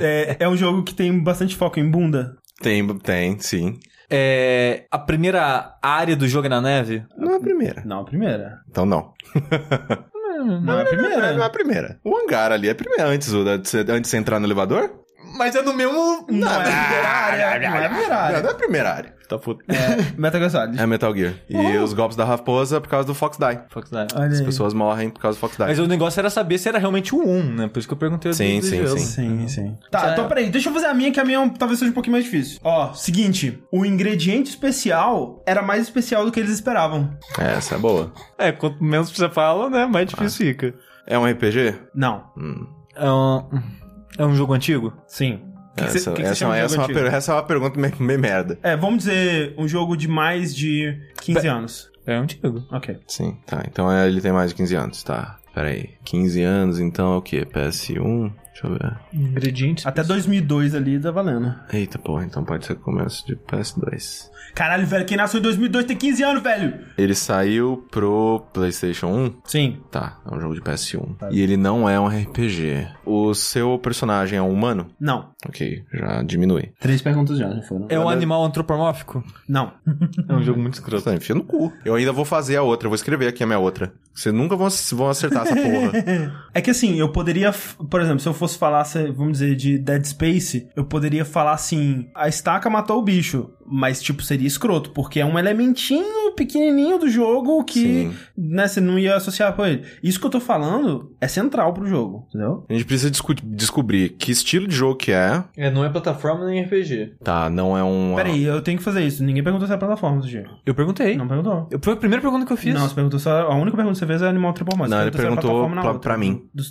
É, é um jogo que tem bastante foco em bunda. Tem, tem, sim. É. A primeira área do jogo é na neve? Não é a primeira. Não, a primeira. Então não. Não, é a primeira. Não é a primeira. O hangar ali é a primeira. Antes, antes de você entrar no elevador? Mas é no mesmo. Não, é a primeira área. Não é a primeira Não, área. não é a primeira área. Tá puto. É, Metal Gear Solid. É Metal Gear. E os golpes da raposa é por causa do Fox Die. Fox Die. Olha As aí. pessoas morrem por causa do Fox Die. Mas o negócio era saber se era realmente o 1, né? Por isso que eu perguntei o Sim, do sim, sim. Sim, sim. Tá, Já- então peraí, deixa eu fazer a minha, que a minha é talvez seja um pouquinho mais difícil. Ó, seguinte, o ingrediente especial era mais especial do que eles esperavam. Essa é boa. É, quanto menos você fala, né? Mais difícil fica. É um RPG? Não. Hum. É um. É um jogo antigo? Sim. Que essa, que é uma, essa é uma pergunta meio, meio merda. É, vamos dizer um jogo de mais de 15 anos. É antigo. Ok. Sim, tá. Então ele tem mais de 15 anos, tá. Pera aí. 15 anos, então é o quê? PS1? Deixa eu ver. Ingredientes. Até 2002 ali tá valendo. Eita porra, então pode ser começo de PS2. Caralho, velho, quem nasceu em 2002 tem 15 anos, velho. Ele saiu pro PlayStation 1? Sim. Tá, é um jogo de PS1. E ele não é um RPG. O seu personagem é um humano? Não. Ok, já diminui. Três perguntas já, já foram. É um animal antropomórfico? Não. É um jogo muito escroto. Tá, enfia no cu. Eu ainda vou fazer a outra, eu vou escrever aqui a minha outra. Vocês nunca vão, vão acertar essa porra. É que assim, eu poderia, por exemplo, se eu fosse falar, se- vamos dizer, de Dead Space, eu poderia falar assim: a estaca matou o bicho. Mas, tipo, seria escroto, porque é um elementinho pequenininho do jogo que, Sim. né, você não ia associar com ele. Isso que eu tô falando é central pro jogo, entendeu? A gente precisa descobrir que estilo de jogo que é. É, não é plataforma nem RPG. Tá, não é um. Peraí, eu tenho que fazer isso. Ninguém perguntou se é plataforma, Gigi. Eu perguntei. Não perguntou. Eu, foi a primeira pergunta que eu fiz. Não, você perguntou só. A única pergunta que você fez é Animal Triple Monster. Não, ele perguntou pra- outra, pra mim. Do,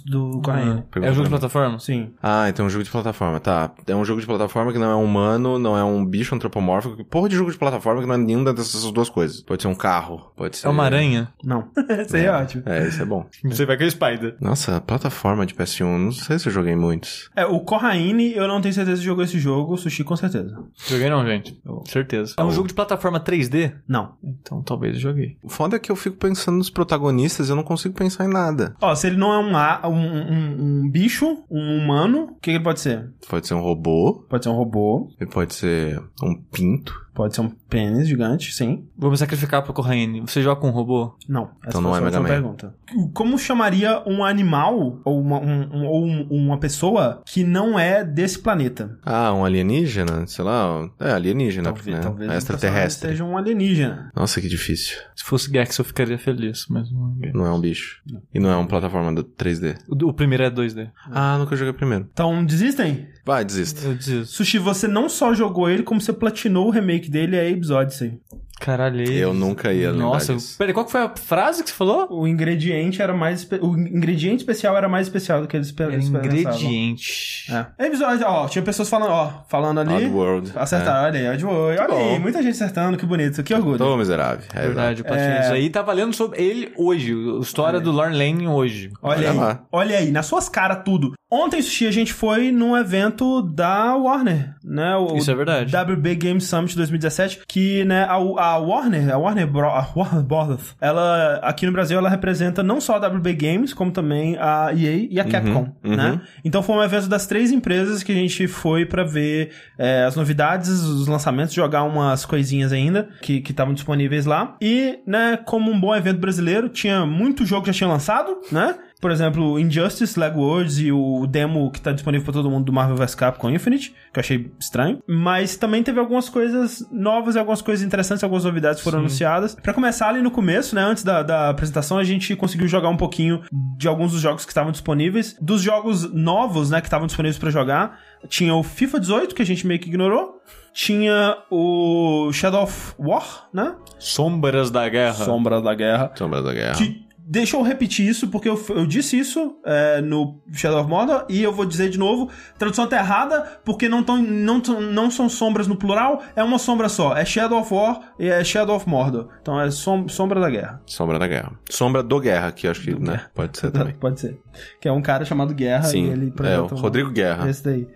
do. Ah, é um jogo de plataforma? Sim. Ah, então é um jogo de plataforma, tá. É um jogo de plataforma que não é um humano, não é um bicho antropomórfico plataforma. Que porra de jogo de plataforma que não é nenhuma dessas duas coisas. Pode ser um carro, pode ser... É uma aranha. Não. Isso aí é ótimo. É, isso é bom. Você vai com o Spider. Nossa, plataforma de PS1, não sei se eu joguei muitos. É, o Corraine, eu não tenho certeza se jogou esse jogo, o Sushi com certeza. Joguei não, gente. Certeza. É um jogo de plataforma 3D? Não. Então talvez eu joguei. O foda é que eu fico pensando nos protagonistas, eu não consigo pensar em nada. Ó, se ele não é um, a- um, um- um bicho, um humano, o que, que ele pode ser? Pode ser um robô, Pode ser um robô, ele pode ser um pinto. pode ser um pênis gigante, sim. Vou me sacrificar pro Corraine. Você joga com um robô? Não. Essa Então não é a Mega Man. pergunta. Como chamaria um animal ou uma, um- um- ou um- uma pessoa que não é desse planeta? Ah, um alienígena? Sei lá, é alienígena, né? um personagem Extraterrestre. seja um alienígena. Nossa, que difícil. Se fosse Gex eu ficaria feliz, mas não é Gex. Não é um bicho. E não é uma plataforma do 3D. O, o primeiro é 2D. Ah, nunca joguei primeiro. Então, desistem? Vai, desista. Eu desisto. Sushi, você não só jogou ele, como você platinou o remake dele, é Abe's Odyssey. Caralho. Eu nunca ia lembrar Nossa, disso. peraí, qual que foi a frase que você falou? O ingrediente era mais... espe- O ingrediente especial era mais especial do que eles pensavam. ingrediente. É. Abe's Odyssey, ó, tinha pessoas falando, ó, falando ali... Oddworld. Acertaram, olha aí, Oddworld. Olha aí, muita gente acertando, que bonito, que É. orgulho. Tô miserável. É Verdade, o Platinum. É. Isso aí tá valendo sobre ele hoje. A história do Lorne Lane hoje. Olha Olha aí, lá. olha aí, nas suas caras tudo. Ontem, Sushi, a gente foi num evento da Warner, né? O Isso é verdade. WB Game Summit 2017, que, né, a, a Warner, a Warner, Bro, a Warner Brothers, ela, aqui no Brasil, ela representa não só a WB Games, como também a EA e a Capcom, uhum. né? Então foi um evento das três empresas que a gente foi pra ver é, as novidades, os lançamentos, jogar umas coisinhas ainda que que estavam disponíveis lá. E, né, como um bom evento brasileiro, tinha muito jogo que já tinha lançado, né? Por exemplo, Injustice, Leg Words e o demo que tá disponível pra todo mundo do Marvel vs Capcom Infinite, que eu achei estranho. Mas também teve algumas coisas novas e algumas coisas interessantes, algumas novidades foram anunciadas. Pra começar ali no começo, né, antes da, da apresentação, a gente conseguiu jogar um pouquinho de alguns dos jogos que estavam disponíveis. Dos jogos novos, né, que estavam disponíveis pra jogar, tinha o FIFA 18, que a gente meio que ignorou. Tinha o Shadow of War, né? Sombras da Guerra. Sombra da Guerra. Sombra da Guerra. Que- deixa eu repetir isso, porque eu, eu disse isso é, no Shadow of Mordor, e eu vou dizer de novo, tradução tá errada, porque não, tão, não, tão- não são sombras no plural, é uma sombra só. É Shadow of War e é Shadow of Mordor. Então é som, Sombra da Guerra. Sombra da Guerra. Sombra do Guerra, que eu acho que, né? Pode ser também. Pode ser. Que é um cara chamado Guerra Sim, e ele é, o um- Rodrigo Guerra. Esse daí.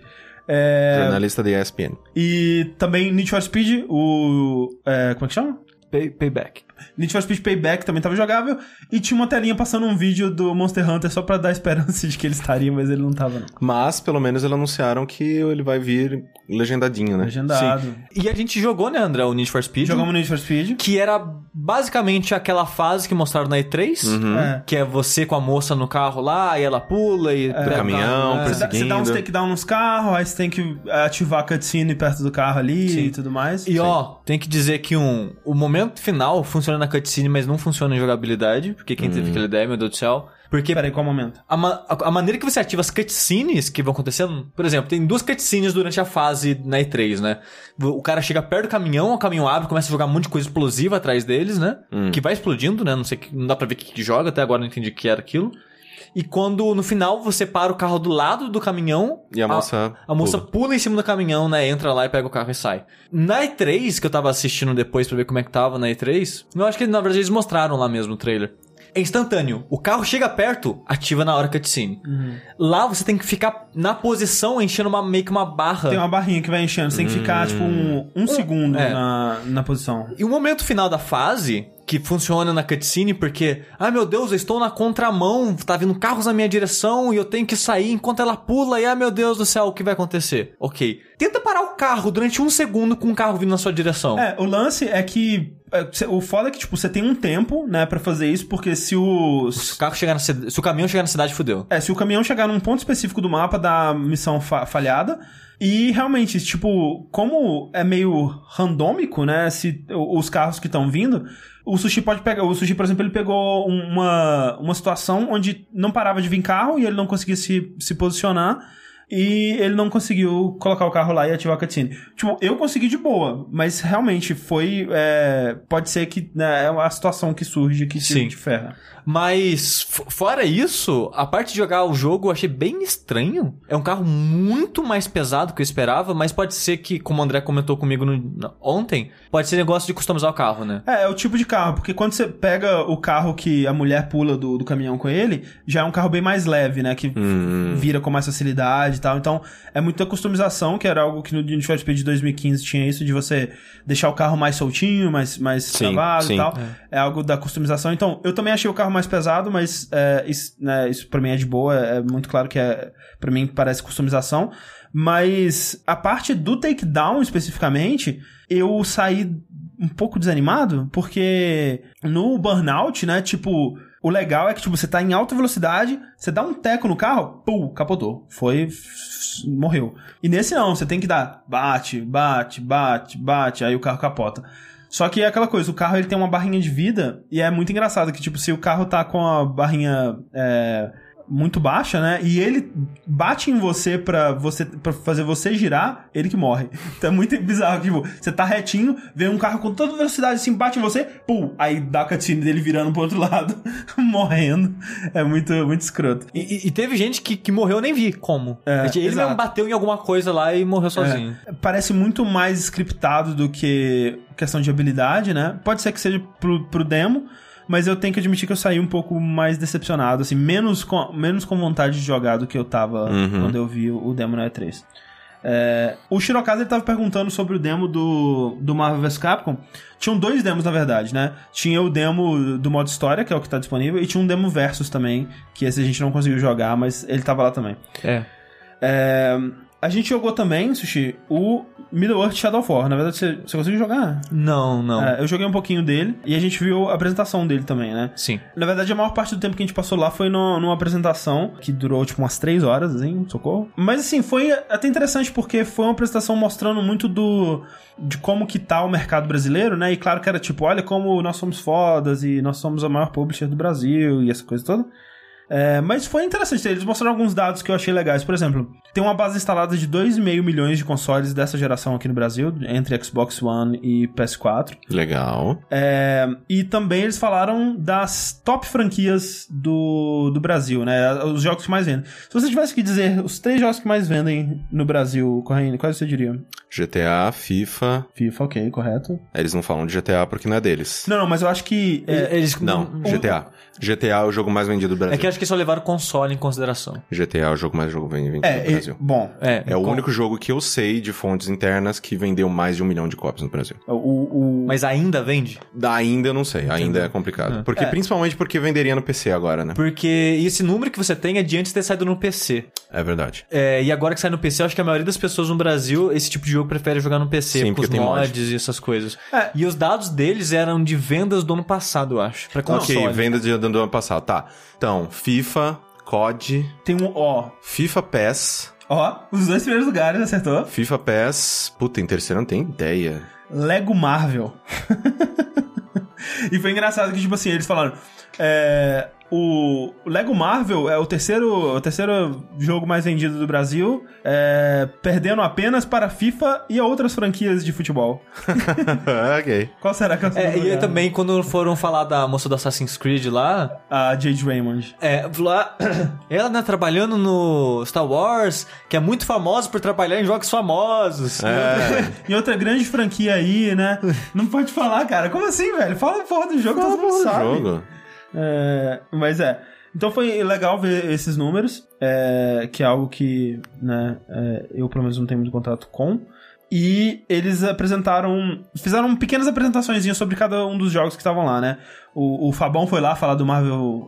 É, Jornalista da ESPN. e também Need for Speed, o... é, como é que chama? Pay- payback. Need for Speed Payback também tava jogável. E tinha uma telinha passando um vídeo do Monster Hunter só pra dar esperança de que ele estaria, mas ele não tava, não. Mas, pelo menos, eles anunciaram que ele vai vir legendadinho, né? Legendado. E a gente jogou, né, André, o Need for Speed? Jogamos Need for Speed. Que era basicamente aquela fase que mostraram na E3. Uhum. É. Que é você com a moça no carro lá, e ela pula e... o caminhão, carro, né? Você dá, você dá uns takedown nos carros, aí você tem que ativar a cutscene perto do carro ali Sim. e tudo mais. E ó, tem que dizer que um, o momento final funciona na cutscene, mas não funciona em jogabilidade. Porque quem teve aquela ideia, meu Deus do céu. Porque Peraí, qual momento? a, ma- a- a maneira que você ativa as cutscenes que vão acontecendo, por exemplo, tem duas cutscenes durante a fase na E3, né? O cara chega perto do caminhão, o caminhão abre, começa a jogar um monte de coisa explosiva atrás deles, né? Que vai explodindo, né? Não sei, que- não dá pra ver o que, que joga, até agora não entendi o que era aquilo. E quando no final você para o carro do lado do caminhão. E a moça A, moça pula. pula. em cima do caminhão, né? Entra lá e pega o carro e sai. Na E3, que eu tava assistindo depois pra ver como é que tava na E3, eu acho que na verdade eles mostraram lá mesmo o trailer. É instantâneo. O carro chega perto, ativa na hora cutscene. Lá você tem que ficar na posição enchendo uma, meio que uma barra. Tem uma barrinha que vai enchendo. Você tem que ficar, tipo, um, um segundo é. na, na posição. E o momento final da fase, que funciona na cutscene, porque, ai meu Deus, eu estou na contramão, tá vindo carros na minha direção e eu tenho que sair enquanto ela pula, e ai meu Deus do céu, o que vai acontecer? Ok. Tenta parar o carro durante um segundo com o carro vindo na sua direção. É, o lance é que. É, O foda é que, tipo, você tem um tempo, né, pra fazer isso, porque se o. Se o carro chegar na se o caminhão chegar na cidade, fudeu. É, se o caminhão chegar num ponto específico do mapa da missão fa- falhada. E realmente, tipo, como é meio randômico, né? Se os carros que estão vindo, o sushi pode pegar. O sushi, por exemplo, ele pegou um- uma, uma situação onde não parava de vir carro e ele não conseguia se, se posicionar. E ele não conseguiu colocar o carro lá e ativar a cutscene. Tipo, eu consegui de boa, mas realmente foi. é, pode ser que né, é uma situação que surge que Sim. te ferra. Mas, fora isso, a parte de jogar o jogo eu achei bem estranho. É um carro muito mais pesado que eu esperava, mas pode ser que, como o André comentou comigo no- ontem, pode ser negócio de customizar o carro, né? É, é o tipo de carro, porque quando você pega o carro que a mulher pula do, do caminhão com ele, já é um carro bem mais leve, né? Que Hum. vira com mais facilidade e tal. Então, é muita customização, que era algo que no Need for Speed 2015 tinha isso, de você deixar o carro mais soltinho, mais, mais Sim, travado sim. e tal. É. algo da customização. Então, eu também achei o carro mais pesado, mas é, isso, né, isso pra mim é de boa. É muito claro que é, pra mim parece customização. Mas a parte do takedown especificamente, eu saí um pouco desanimado, porque no burnout, né, tipo, o legal é que, tipo, você tá em alta velocidade, você dá um teco no carro, pum, capotou. Foi, morreu. E nesse não, você tem que dar bate, bate, bate, bate, aí o carro capota. Só que é aquela coisa, o carro ele tem uma barrinha de vida, e é muito engraçado que, tipo, se o carro tá com a barrinha é, muito baixa, né? E ele bate em você pra, você pra fazer você girar, ele que morre. Então é muito bizarro. Tipo, você tá retinho, vem um carro com toda velocidade assim, bate em você, pum! Aí dá a cutscene dele virando pro outro lado, morrendo. É muito, muito escroto. E, e- e teve gente que, que morreu, eu nem vi como. É, ele exato. mesmo bateu em alguma coisa lá e morreu sozinho. É, parece muito mais scriptado do que questão de habilidade, né? Pode ser que seja pro, pro demo, mas eu tenho que admitir que eu saí um pouco mais decepcionado, assim, menos com, menos com vontade de jogar do que eu tava Uhum. quando eu vi o, demo na E3. É, o Shirokazu ele tava perguntando sobre o demo do, do Marvel vs Capcom. Tinham dois demos, na verdade, né? Tinha o demo do modo história, que é o que tá disponível, e tinha um demo Versus também, que esse a gente não conseguiu jogar, mas ele tava lá também. É. É, a gente jogou também, Sushi, o Middle-earth Shadow of War. Na verdade, você, você conseguiu jogar? Não, não. É, eu joguei um pouquinho dele e a gente viu a apresentação dele também, né? Sim. Na verdade, a maior parte do tempo que a gente passou lá foi no- numa apresentação que durou tipo umas três horas, assim, socorro. Mas assim, foi até interessante porque foi uma apresentação mostrando muito do de como que tá o mercado brasileiro, né? E claro que era tipo, olha como nós somos fodas e nós somos a maior publisher do Brasil e essa coisa toda. É, mas foi interessante, eles mostraram alguns dados que eu achei legais. Por exemplo, tem uma base instalada de 2,5 milhões de consoles dessa geração aqui no Brasil, entre Xbox One e PS4. Legal. É, e também eles falaram das top franquias do, do Brasil, né? Os jogos que mais vendem. Se você tivesse que dizer os três jogos que mais vendem no Brasil, Corraine, quais você diria? GTA, FIFA. FIFA, ok, correto. Eles não falam de GTA porque não é deles. Não, não, mas eu acho que. é, Eles, Não, GTA. GTA é o jogo mais vendido do Brasil. É que acho que só levaram o console em consideração. GTA é o jogo mais jogo vendido é, do e- Brasil. bom, É, É o com- único jogo que eu sei de fontes internas que vendeu mais de um milhão de cópias no Brasil. o. o Mas ainda vende? Da ainda eu não sei, ainda é complicado. Porque É. principalmente porque venderia no PC agora, né? Porque esse número que você tem é de antes de ter saído no PC. É verdade. É, e agora que sai no PC, eu acho que a maioria das pessoas no Brasil, esse tipo de jogo prefere jogar no PC, Sim, com os porque tem mod. mods e essas coisas. É. E os dados deles eram de vendas do ano passado, eu acho. Pra console. Ok, venda de, do ano passado. Tá. Então, FIFA, COD, tem um. Ó. FIFA PES. Ó, os dois primeiros lugares, acertou. FIFA PES. Puta, em terceiro não tenho ideia. Lego Marvel. e foi engraçado que, tipo assim, eles falaram. É, o Lego Marvel é o terceiro, o terceiro jogo mais vendido do Brasil, é, perdendo apenas para FIFA e outras franquias de futebol. ok. Qual será que é o É, e também, quando foram falar da moça do Assassin's Creed lá, A Jade Raymond. é, lá, ela, né, trabalhando no Star Wars, que é muito famosa por trabalhar em jogos famosos. É, E outra grande franquia aí, né? Não pode falar, cara. Como assim, velho? Fala a porra do jogo, todo mundo sabe. jogo. É, mas é. Então foi legal ver esses números, é, que é algo que né, é, eu pelo menos não tenho muito contato com. E eles apresentaram. Fizeram pequenas apresentações sobre cada um dos jogos que estavam lá, né? O, o Fabão foi lá falar do Marvel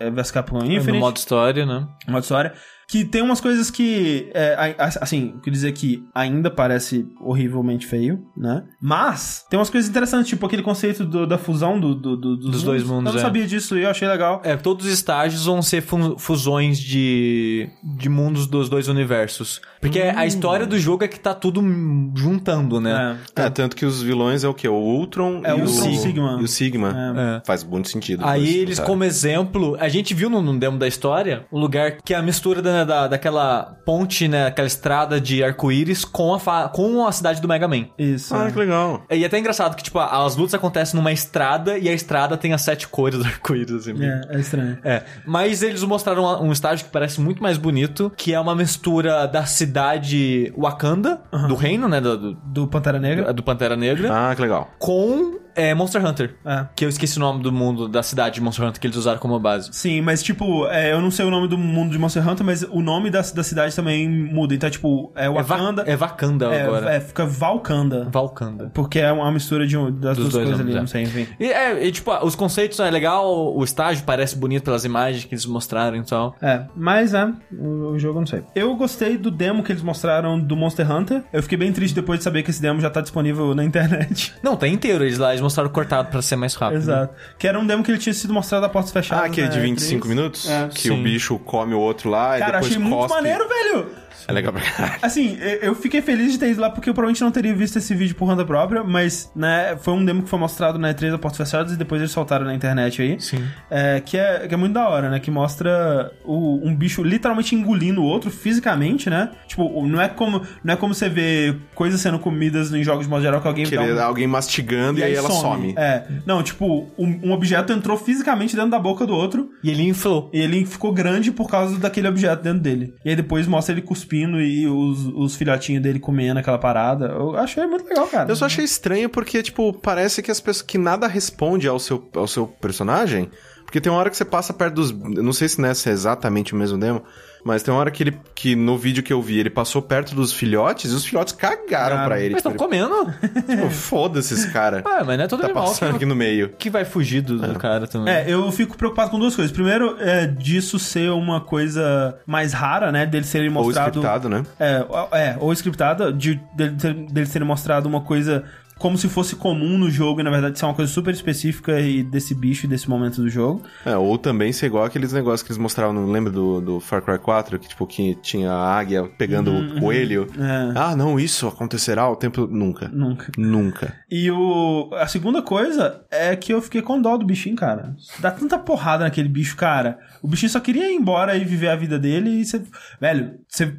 é, vs Capcom Infinite, No modo história, né? modo história. Que tem umas coisas que, é, assim, eu queria dizer que ainda parece horrivelmente feio, né? Mas tem umas coisas interessantes, tipo aquele conceito do- da fusão do, do- do- dos, Dos dois mundos, Eu não é. sabia disso e eu achei legal. É, todos os estágios vão ser fu- fusões de, de mundos dos dois universos. Porque a história do jogo é que tá tudo hum, juntando, né? É. É, tanto que os vilões é o quê? O Ultron É e o Ultron Sigma. E o Sigma. É. Faz muito sentido. Aí eles, como exemplo, a gente viu no, no demo da história um lugar que é a mistura da né, da, daquela ponte, né, aquela estrada de arco-íris com a, com a cidade do Mega Man. Isso. Ah, é. que legal. E é até engraçado que, tipo, as lutas acontecem numa estrada e a estrada tem as sete cores do arco-íris, assim. É, é estranho. É, mas eles mostraram um estágio que parece muito mais bonito, que é uma mistura da cidade Wakanda, do reino, né, do, do, Do Pantera Negra. do Pantera Negra, Ah, que legal. com é, Monster Hunter. É. Que eu esqueci o nome do mundo da cidade de Monster Hunter que eles usaram como base. Sim, mas tipo, é, eu não sei o nome do mundo de Monster Hunter, mas o nome da, da cidade também muda. Então, tipo, é É, Va Wakanda. é Wakanda É, agora. é, fica Valkanda. Valkanda. Porque é uma mistura de, das Dos duas coisas ali, nomes, é. não sei, enfim. E, é, e, tipo, os conceitos é legal, o estágio parece bonito pelas imagens que eles mostraram e tal. É, mas é, o, o jogo eu não sei. Eu gostei do demo que eles mostraram do Monster Hunter. Eu fiquei bem triste depois de saber que esse demo já tá disponível na internet. Não, tá inteiro, eles lá, eles mostraram cortado pra ser mais rápido. Exato. Que era um demo que ele tinha sido mostrado a portas fechadas. Ah, aquele de na 25 E3. minutos? É. que Sim. o bicho come o outro lá e Cara, depois achei muito cospe. maneiro, velho! É legal pra caralho. Assim, eu- fiquei feliz de ter ido lá porque eu provavelmente não teria visto esse vídeo por conta própria, mas, né, foi um demo que foi mostrado na E3 da Portas Fechadas e depois eles soltaram na internet aí. Sim. É, que, é, que é muito da hora, né? Que mostra o- um bicho literalmente engolindo o outro fisicamente, né? Tipo, não é como, não é como você vê coisas sendo comidas em jogos de modo geral que alguém Que um... alguém mastigando e, aí ela some. É. Não, tipo, um, um objeto entrou fisicamente dentro da boca do outro E ele inflou. e ele ficou grande por causa daquele objeto dentro dele. E aí depois mostra ele cuspindo e os, os filhotinhos dele comendo aquela parada. Eu achei muito legal, cara. Eu só achei estranho porque, tipo, parece que as pessoas que nada responde ao seu, ao seu personagem. Porque tem uma hora que você passa perto dos. Não sei se nessa é exatamente o mesmo demo. Mas tem uma hora que ele. que no vídeo que eu vi, ele passou perto dos filhotes e os filhotes cagaram Cagaram. pra ele. Mas estão Tipo, comendo. tipo, foda-se esse cara. Ah, mas não é todo tá animal passando aqui que, no meio. que vai fugir do, do cara também. É, eu fico preocupado com duas coisas. Primeiro, é disso ser uma coisa mais rara, né? Dele serem Ou mostrado. scriptado, né? É, o- é, ou scriptada, de, dele, deles terem mostrado uma coisa como se fosse comum no jogo, e na verdade ser uma coisa super específica e desse bicho e desse momento do jogo. É, ou também ser igual aqueles negócios que eles mostravam, não lembra do, do Far Cry 4, que tipo, que tinha a águia pegando o coelho. É. Ah, não, isso acontecerá ao tempo. Nunca. Nunca. Nunca. E o, a segunda coisa é que eu fiquei com dó do bichinho, cara. Dá tanta porrada naquele bicho, cara. O bichinho só queria ir embora e viver a vida dele e você. Velho, você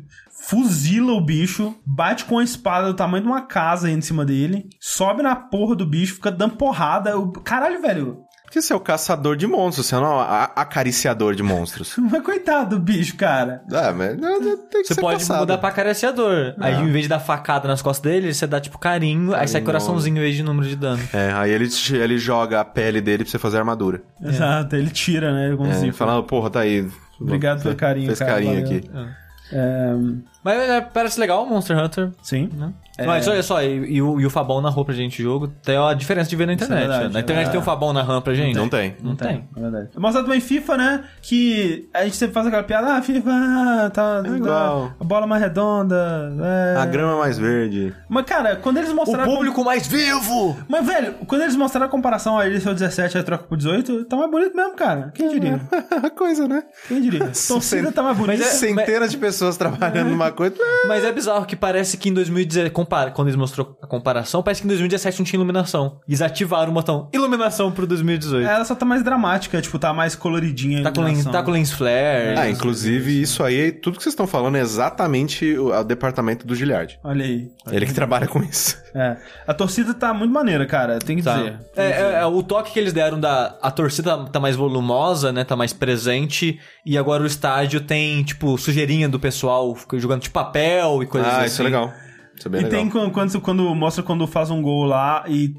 fuzila o bicho, bate com a espada do tamanho de uma casa aí em cima dele, sobe na porra do bicho, fica dando porrada. O- Caralho, velho. Porque você é o caçador de monstros, você não é acariciador de monstros. Mas coitado do bicho, cara. Ah, mas não, não, tem que Você ser pode caçado. mudar pra acariciador. Aí, em vez de dar facada nas costas dele, você dá, tipo, carinho, aí sai Carinho. coraçãozinho em vez de número de dano. É, aí ele, ele joga a pele dele pra você fazer armadura. Exato, ele tira, né? Ele É, ele fala, porra, tá aí. Obrigado pelo carinho, Fez cara, carinho valeu. aqui. É, um, mas é, parece legal o Monster Hunter, sim. né? É. Mas olha só, e, e o, e o Fabão narrou pra gente o jogo. Tem a diferença de ver na internet. verdade, né? Na é internet verdade. tem o Fabão narrando pra gente? Não tem. Não tem. É verdade. Mostra também FIFA, né? Que a gente sempre faz aquela piada, ah, FIFA, ah, tá, tá igual. a bola mais redonda. É. A grama mais verde. Mas, cara, quando eles O mostraram. público mais vivo! Mas, velho, quando eles mostraram a comparação a o 17 e a troca pro 18, tá mais bonito mesmo, cara. Quem diria? A coisa, né? Quem diria? Torcida tá mais bonita. É- Centenas de pessoas trabalhando numa coisa. Mas é bizarro que parece que em 2017, compara, quando eles mostrou a comparação, parece que em 2017 não tinha iluminação. Eles ativaram o botão iluminação pro 2018. Ela só tá mais dramática, tipo, tá mais coloridinha. a Tá com, lens, tá com lens flare. Ah, inclusive, isso aí, tudo que vocês estão falando é exatamente o, o departamento do Giliard. Olha aí. Ele que trabalha com isso. É. A torcida tá muito maneira, cara. Tem que Tá. dizer. É, é, é, o toque que eles deram da. A torcida tá mais volumosa, né? Tá mais presente. E agora o estádio tem, tipo, sujeirinha do pessoal jogando de papel e coisas assim. Ah, isso é legal. Isso é bem E legal. tem quando, quando, quando mostra quando faz um gol lá e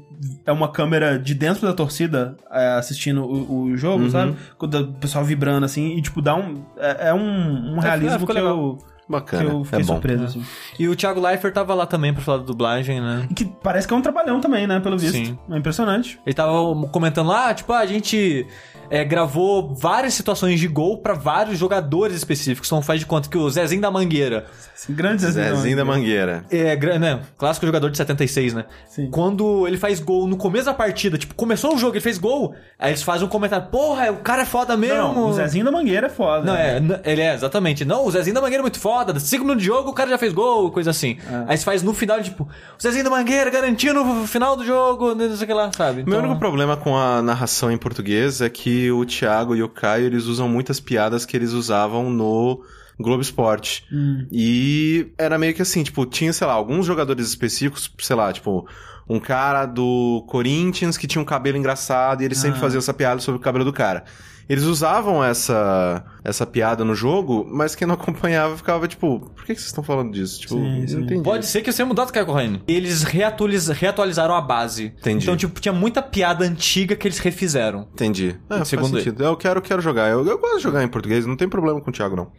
é uma câmera de dentro da torcida é, assistindo o, o jogo, Uhum. sabe? Quando o pessoal vibrando assim e tipo dá um. É, é um, um realismo ficou que legal. eu, que Bacana. eu fiquei é bom. surpreso, assim. E o Thiago Leifert tava lá também pra falar da dublagem, né? E que parece que é um trabalhão também, né? Pelo visto. Sim. É impressionante. Ele tava comentando lá, tipo, ah, a gente é, gravou várias situações de gol pra vários jogadores específicos. Então faz de conta que o Zezinho da Mangueira Assim, grandes Zezinho da Mangueira. é, né, clássico jogador de 76, né? Sim. Quando ele faz gol no começo da partida, tipo, começou o jogo, ele fez gol, aí eles fazem um comentário, porra, o cara é foda mesmo. Não, o Zezinho da Mangueira é foda. Não, é, ele é, exatamente. Não, o Zezinho da Mangueira é muito foda. Cinco minutos de jogo, o cara já fez gol, coisa assim. É. Aí se faz no final, tipo, o Zezinho da Mangueira garantindo o final do jogo, não sei o que lá, sabe? Meu Então- único problema com a narração em português é que o Thiago e o Caio, eles usam muitas piadas que eles usavam no Globo Esporte. E era meio que assim, tipo, tinha, sei lá, alguns jogadores específicos, sei lá, tipo, um cara do Corinthians que tinha um cabelo engraçado e ele sempre fazia essa piada sobre o cabelo do cara. Eles usavam essa, essa piada no jogo, mas quem não acompanhava ficava tipo, por que, que vocês estão falando disso? Tipo, Sim, não sim. entendi. Pode ser que eu tenha mudado, Caio Corrêa. Eles reatualiz- reatualizaram a base. Entendi. Então, tipo, tinha muita piada antiga que eles refizeram. Entendi. É, faz Segundo sentido. Eu quero, quero jogar. Eu, eu gosto de jogar em português, não tem problema com o Thiago, não.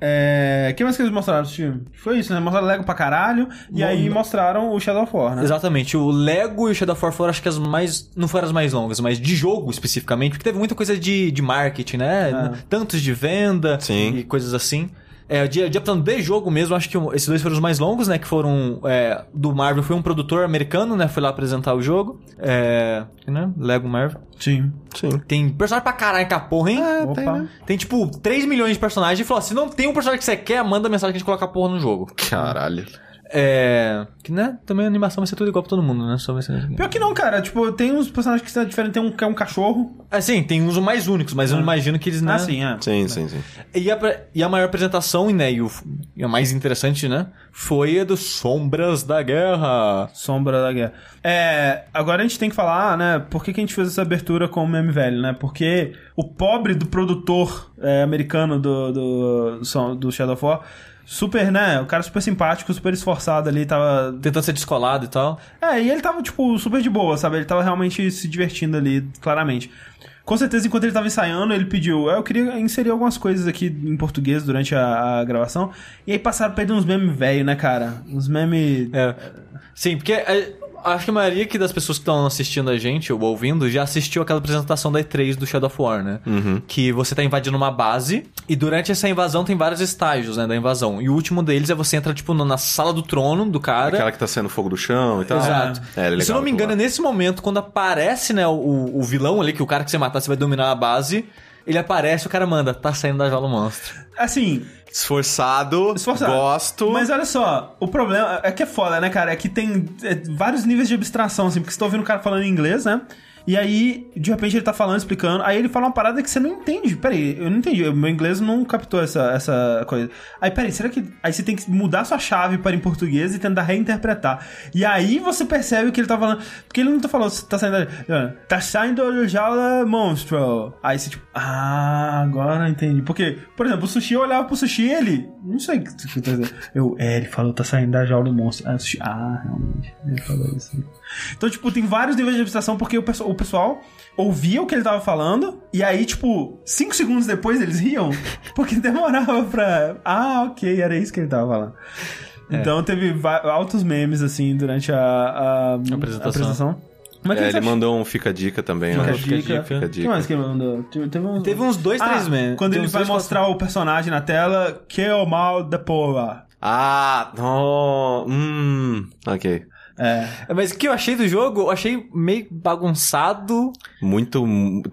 É... O que mais que eles mostraram, Steve? Foi isso, né? Mostraram Lego pra caralho. E Bom, aí não- mostraram o Shadow of War, né? Exatamente. O Lego e o Shadow of War foram, acho que as mais. Não foram as mais longas, mas de jogo especificamente, porque teve muita coisa de, de marketing, né? Ah. Tantos de venda Sim. e coisas assim. É, de, de de jogo mesmo, acho que esses dois foram os mais longos, né? Que foram. é, do Marvel foi um produtor americano, né? Foi lá apresentar o jogo. É. Né? Lego Marvel. Sim. Sim. Tem personagem pra caralho com a porra, hein? É, tem, né? Tem tipo 3 milhões de personagens e falou: se não tem um personagem que você quer, manda mensagem que a gente coloca a porra no jogo. Caralho. É. Que né? Também a animação vai ser tudo igual pra todo mundo, né? Só vai ser. Pior que não, cara. Tipo, tem uns personagens que são diferentes. Tem um que é um cachorro. Assim, tem uns mais únicos, mas eu não imagino que eles né? Ah, sim, é. Sim, sim, sim. E a, e a maior apresentação, né? E, o, e a mais interessante, né? Foi a dos Sombras da Guerra. Sombra da Guerra. É, agora a gente tem que falar, né, por que, que a gente fez essa abertura com o meme velho, né? Porque o pobre do produtor é, americano do, do, do, do Shadow of War, super, né, o cara super simpático, super esforçado ali, tava... Tentando ser descolado e tal. É, e ele tava, tipo, super de boa, sabe? Ele tava realmente se divertindo ali, claramente. Com certeza, enquanto ele tava ensaiando, ele pediu. "Ah, Eu queria inserir algumas coisas aqui em português durante a, a gravação. E aí passaram pra ele uns memes velho, né, cara? Uns memes. É. Sim, porque é, acho que a maioria aqui das pessoas que estão assistindo a gente ou ouvindo já assistiu aquela apresentação da E3 do Shadow of War, né? Que você tá invadindo uma base e durante essa invasão tem vários estágios, né, da invasão. E o último deles é você entra, tipo, na sala do trono do cara. Aquela que tá sendo fogo do chão e tal. Exato. É, é E se eu não me engano, é nesse momento, quando aparece, né, o, o vilão ali, que o cara que você matar, você vai dominar a base, ele aparece o cara manda, tá saindo da jaula o monstro. Assim, Esforçado, Esforçado. gosto. Mas olha só, o problema é que é foda, né, cara? É que tem é, vários níveis de abstração, assim, porque você tá ouvindo o cara falando em inglês, né? E aí, de repente, ele tá falando, explicando. Aí ele fala uma parada que você não entende. Peraí, eu não entendi. O meu inglês não captou essa, essa coisa. Aí, peraí, será que. Aí você tem que mudar sua chave para em português e tentar reinterpretar. E aí você percebe o que ele tá falando. Porque ele não tá falando, tá saindo. Tá saindo do jaula monstro. Aí você, tipo, ah, agora entendi. Porque, por exemplo, o sushi eu olhava pro sushi e ele. Não sei o que tá dizendo. Eu, é, ele falou, tá saindo da jaula do monstro. Ah, sushi, ah, realmente. Ele falou isso. Então, tipo, tem vários níveis de abstração porque o, o pessoal ouvia o que ele tava falando e aí, tipo, cinco segundos depois eles riam porque demorava pra. Ah, ok, era isso que ele tava falando. Então teve altos memes, assim, durante a, a, Apresentação. apresentação. Mas É, ele achou? mandou um fica dica também, Fica né? a dica. Fica a O que dica. mais que ele mandou? Teve, teve uns, Teve uns dois, três ah, memes. Quando Tem ele vai dois, mostrar o personagem na tela, que é o mal da porra. Ah, no, hum, ok. É. Mas o que eu achei do jogo, eu achei meio bagunçado. Muito,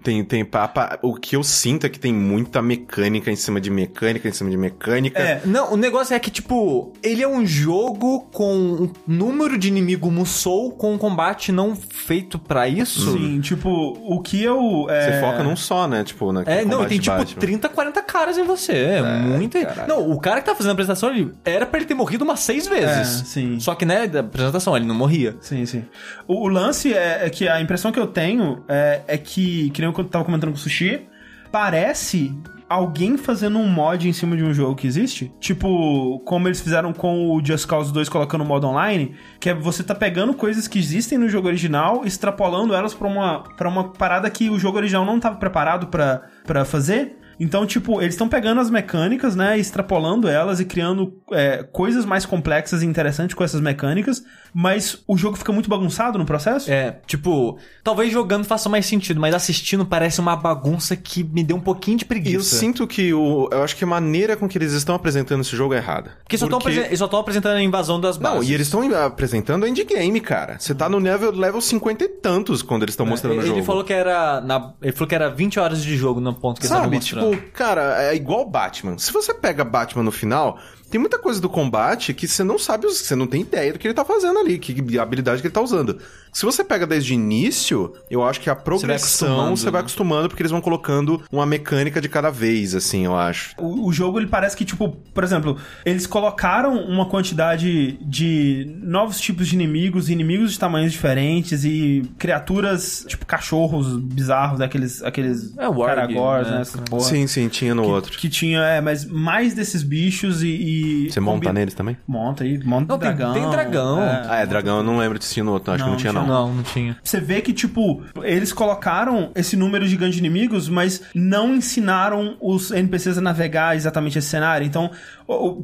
tem, tem, papa, o que eu sinto é que tem muita mecânica em cima de mecânica, em cima de mecânica. É, Não, o negócio é que, tipo, ele é um jogo com um número de inimigo Musou com um combate não feito pra isso. Sim, tipo, o que eu. É... Você foca num só, né? Tipo, naquele É, não, e tem tipo Batman. 30, 40 caras em você. É, muito. Não, o cara que tá fazendo a apresentação, ele era pra ele ter morrido umas seis vezes. É, sim. Só que, né, da apresentação, ele não morria. Sim, sim. O, o lance é, é que a impressão que eu tenho é, é que, que nem eu tava comentando com o Sushi, parece alguém fazendo um mod em cima de um jogo que existe. Tipo, como eles fizeram com o Just Cause 2 colocando modo online, que é você tá pegando coisas que existem no jogo original, extrapolando elas pra uma, pra uma parada que o jogo original não tava preparado pra fazer. Então, tipo, eles estão pegando as mecânicas, né, extrapolando elas e criando é, coisas mais complexas e interessantes com essas mecânicas, mas o jogo fica muito bagunçado no processo. É, tipo, talvez jogando faça mais sentido, mas assistindo parece uma bagunça que me deu um pouquinho de E preguiça. eu sinto que o. Eu acho que a maneira com que eles estão apresentando esse jogo é errada. Porque só estão eles só estão apresentando a invasão das bases. Não, e eles estão apresentando a endgame, cara. Você tá no level, level 50 e tantos quando eles estão mostrando ele, o jogo. ele falou que era na, ele falou que era 20 horas de jogo no ponto que eles estavam Sabe, mostrando. tipo, cara, é igual Batman. Se você pega Batman no final, tem muita coisa do combate que você não sabe, você não tem ideia do que ele tá fazendo ali, que habilidade que ele tá usando. Se você pega desde o início, eu acho que a progressão você vai né? acostumando, porque eles vão colocando uma mecânica de cada vez, assim, eu acho. O, o jogo, ele parece que, tipo, por exemplo, eles colocaram uma quantidade de novos tipos de inimigos, inimigos de tamanhos diferentes e criaturas, tipo, cachorros bizarros, né? aqueles, aqueles É, caragors, né? né? Sim, sim, tinha no outro. Que tinha, é, mas mais desses bichos e. e Você monta neles também? Monta aí, monta Não, tem- dragão. tem dragão. Ah, é, dragão eu não lembro de tinha no outro, acho Não, que não tinha não não. Não, não tinha. Você vê que, tipo, eles colocaram esse número gigante de inimigos, mas não ensinaram os NPCs a navegar exatamente esse cenário. Então,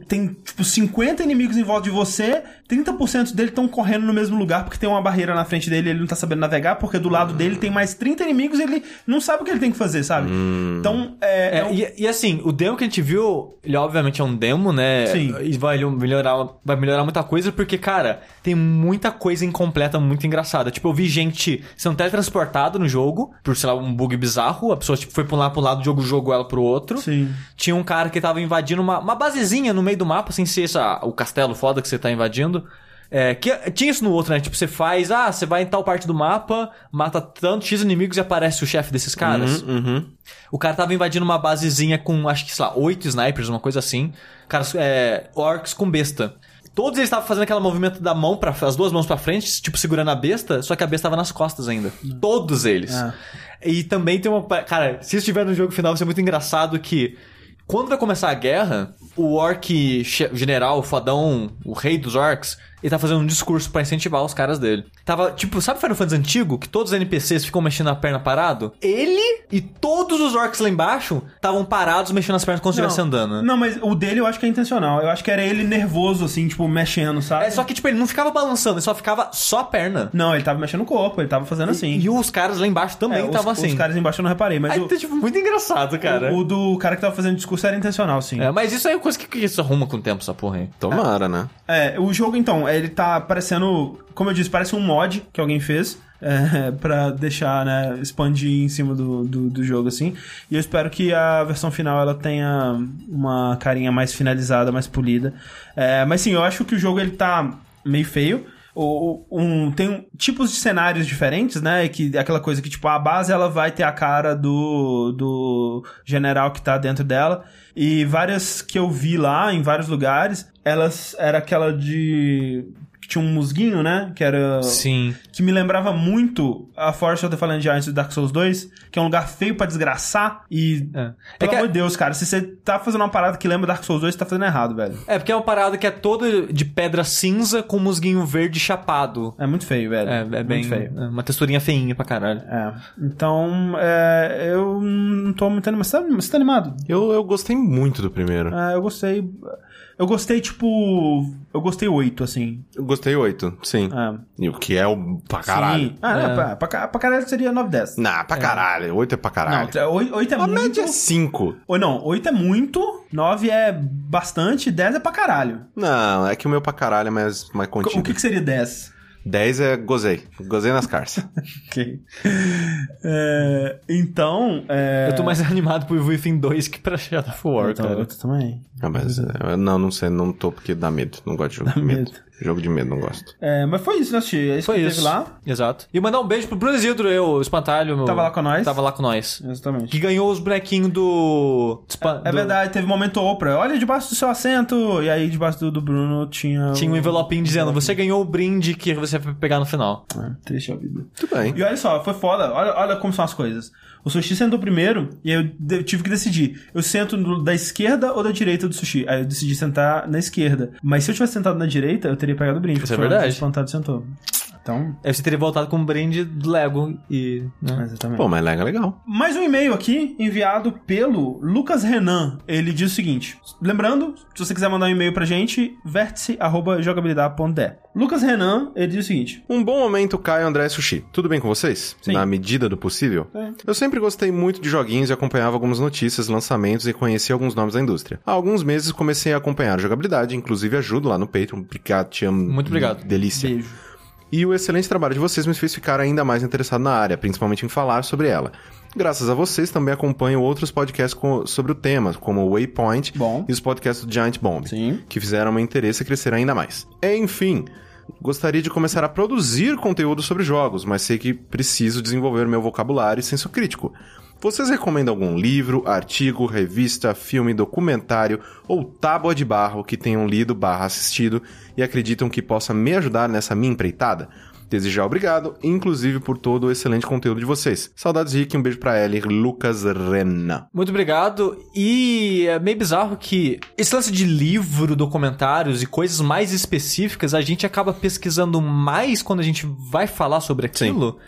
tem, tipo, 50 inimigos em volta de você, 30% dele estão correndo no mesmo lugar porque tem uma barreira na frente dele e ele não tá sabendo navegar, porque do lado dele tem mais 30 inimigos e ele não sabe o que ele tem que fazer, sabe? Então, é... É, é um- e, e assim, o demo que a gente viu, ele obviamente é um demo, né? Sim. E vai melhorar, vai melhorar muita coisa, porque, cara, tem muita coisa incompleta, muito engraçada. Tipo, eu vi gente sendo teletransportado no jogo, por, sei lá, um bug bizarro. A pessoa, tipo, foi pra um lado, pro lado do jogo, jogou ela pro outro. Sim. Tinha um cara que tava invadindo uma, uma basezinha no meio do mapa, sem ser essa, o castelo foda que você tá invadindo. É, que, tinha isso no outro, né? Tipo, você faz, ah, você vai em tal parte do mapa, mata tanto X inimigos e aparece o chefe desses caras. Uhum. O cara tava invadindo uma basezinha com, acho que, sei lá, oito snipers, uma coisa assim. Caras, é, orcs com besta. Todos eles estavam fazendo aquele movimento da mão para as duas mãos pra frente, tipo segurando a besta, só que a besta tava nas costas ainda. Todos eles. Ah. E também tem uma, cara, se estiver no jogo final vai ser muito engraçado que quando vai começar a guerra, o orc general, o fodão, o rei dos orcs, ele tá fazendo um discurso pra incentivar os caras dele. Tava, tipo, sabe Final Fantasy antigo? Que todos os NPCs ficam mexendo a perna parado? Ele e todos os orcs lá embaixo estavam parados mexendo as pernas como se estivesse andando. Não, mas o dele eu acho que é intencional. Eu acho que era ele nervoso, assim, tipo, mexendo, sabe? É só que, tipo, ele não ficava balançando, ele só ficava só a perna. Não, ele tava mexendo o corpo, ele tava fazendo assim. E os caras lá embaixo também É, estavam assim. Os caras embaixo eu não reparei, mas Aí o, tá, tipo, muito engraçado, cara. o, o do cara que tava fazendo discurso era intencional, sim. É, mas isso aí é coisa que, que isso arruma com o tempo, essa porra aí. Tomara, né? É, o jogo, então, ele tá parecendo, como eu disse, parece um mod que alguém fez. É, pra deixar, né, expandir em cima do, do, do jogo, assim. E eu espero que a versão final ela tenha uma carinha mais finalizada, mais polida. É, mas sim, eu acho que o jogo ele tá meio feio. O, o- um, tem tipos de cenários diferentes, né? Que aquela coisa que, tipo, a base ela vai ter a cara do, do general que tá dentro dela. E várias que eu vi lá, em vários lugares, elas era aquela de. Tinha um musguinho, né? Que era. Sim. Que me lembrava muito a Forest of the Fallen Giants do Dark Souls 2, que é um lugar feio pra desgraçar. E. É. É Pelo que- amor de Deus, cara, se você tá fazendo uma parada que lembra Dark Souls 2, você tá fazendo errado, velho. É, porque é uma parada que é toda de pedra cinza com musguinho verde chapado. É muito feio, velho. É, é bem. Muito feio. é uma texturinha feinha pra caralho. É. Então, é, eu não tô muito animado. Você tá, você tá animado? Eu, eu gostei muito do primeiro. É, eu gostei. Eu gostei, tipo. Eu gostei 8, assim. Eu gostei oito, sim. É. E o que é o pra caralho. Sim. Ah, É. não, pra, pra, pra caralho seria 9, 10. Não, pra caralho. Oito é pra caralho. Não, 8 é a muito. média é cinco. Ou não, 8 é muito, 9 é bastante, 10 é pra caralho. Não, é que o meu pra caralho é mais, mais contido. O que, que seria 10? 10 é gozei. Gozei nas carças. Ok. É, então. É... Eu tô mais animado pro Within 2 que pra Shadow of War, Então, cara. eu também. ah, mas é, não, não sei, não tô porque dá medo. Não gosto de jogo Dá medo. medo. Jogo de medo, não gosto. É, mas foi isso, né, Xi? É isso Foi que isso. teve lá. Exato. E mandar um beijo pro Bruno Isidro, eu, o espantalho. Meu... Tava lá com nós. Tava lá com nós. Exatamente. Que ganhou os bonequinhos do. É do- verdade, teve um momento Oprah. Olha debaixo do seu assento. E aí, debaixo do, do Bruno, tinha. Tinha um envelopinho dizendo: você ganhou o brinde que você vai pegar no final. Ah, triste a vida. Tudo bem. E olha só, foi foda. Olha, olha como são as coisas. O sushi sentou primeiro e aí eu, tive que decidir. Eu sento no- da esquerda ou da direita do sushi? Aí eu decidi sentar na esquerda. Mas se eu tivesse sentado na direita, eu teria pegado o brinde. Isso é verdade. o plantado sentou. Então, Aí você teria voltado com um brinde do Lego e. Né? exatamente. Pô, mas legal, legal. Mais um e-mail aqui, enviado pelo Lucas Renan. Ele diz o seguinte: lembrando, se você quiser mandar um e-mail pra gente, vértice.jogabilidade.de. Lucas Renan, ele diz o seguinte: Um bom momento, Caio André Sushi. Tudo bem com vocês? Sim. Na medida do possível? É. Eu sempre gostei muito de joguinhos e acompanhava algumas notícias, lançamentos e conheci alguns nomes da indústria. Há alguns meses comecei a acompanhar a jogabilidade, inclusive ajudo lá no Patreon. Obrigado, te amo. Muito obrigado. Delícia. beijo. E o excelente trabalho de vocês me fez ficar ainda mais interessado na área, principalmente em falar sobre ela. Graças a vocês, também acompanho outros podcasts com- sobre o tema, como o Waypoint Bom. e os podcasts do Giant Bomb, Sim. que fizeram meu interesse crescer ainda mais. Enfim, gostaria de começar a produzir conteúdo sobre jogos, mas sei que preciso desenvolver meu vocabulário e senso crítico. Vocês recomendam algum livro, artigo, revista, filme, documentário ou tábua de barro que tenham lido barra assistido e acreditam que possa me ajudar nessa minha empreitada? Desejar obrigado, inclusive por todo o excelente conteúdo de vocês. Saudades, Rick, um beijo pra ela e Lucas Rena. Muito obrigado. E é meio bizarro que esse lance de livro, documentários e coisas mais específicas, a gente acaba pesquisando mais quando a gente vai falar sobre aquilo.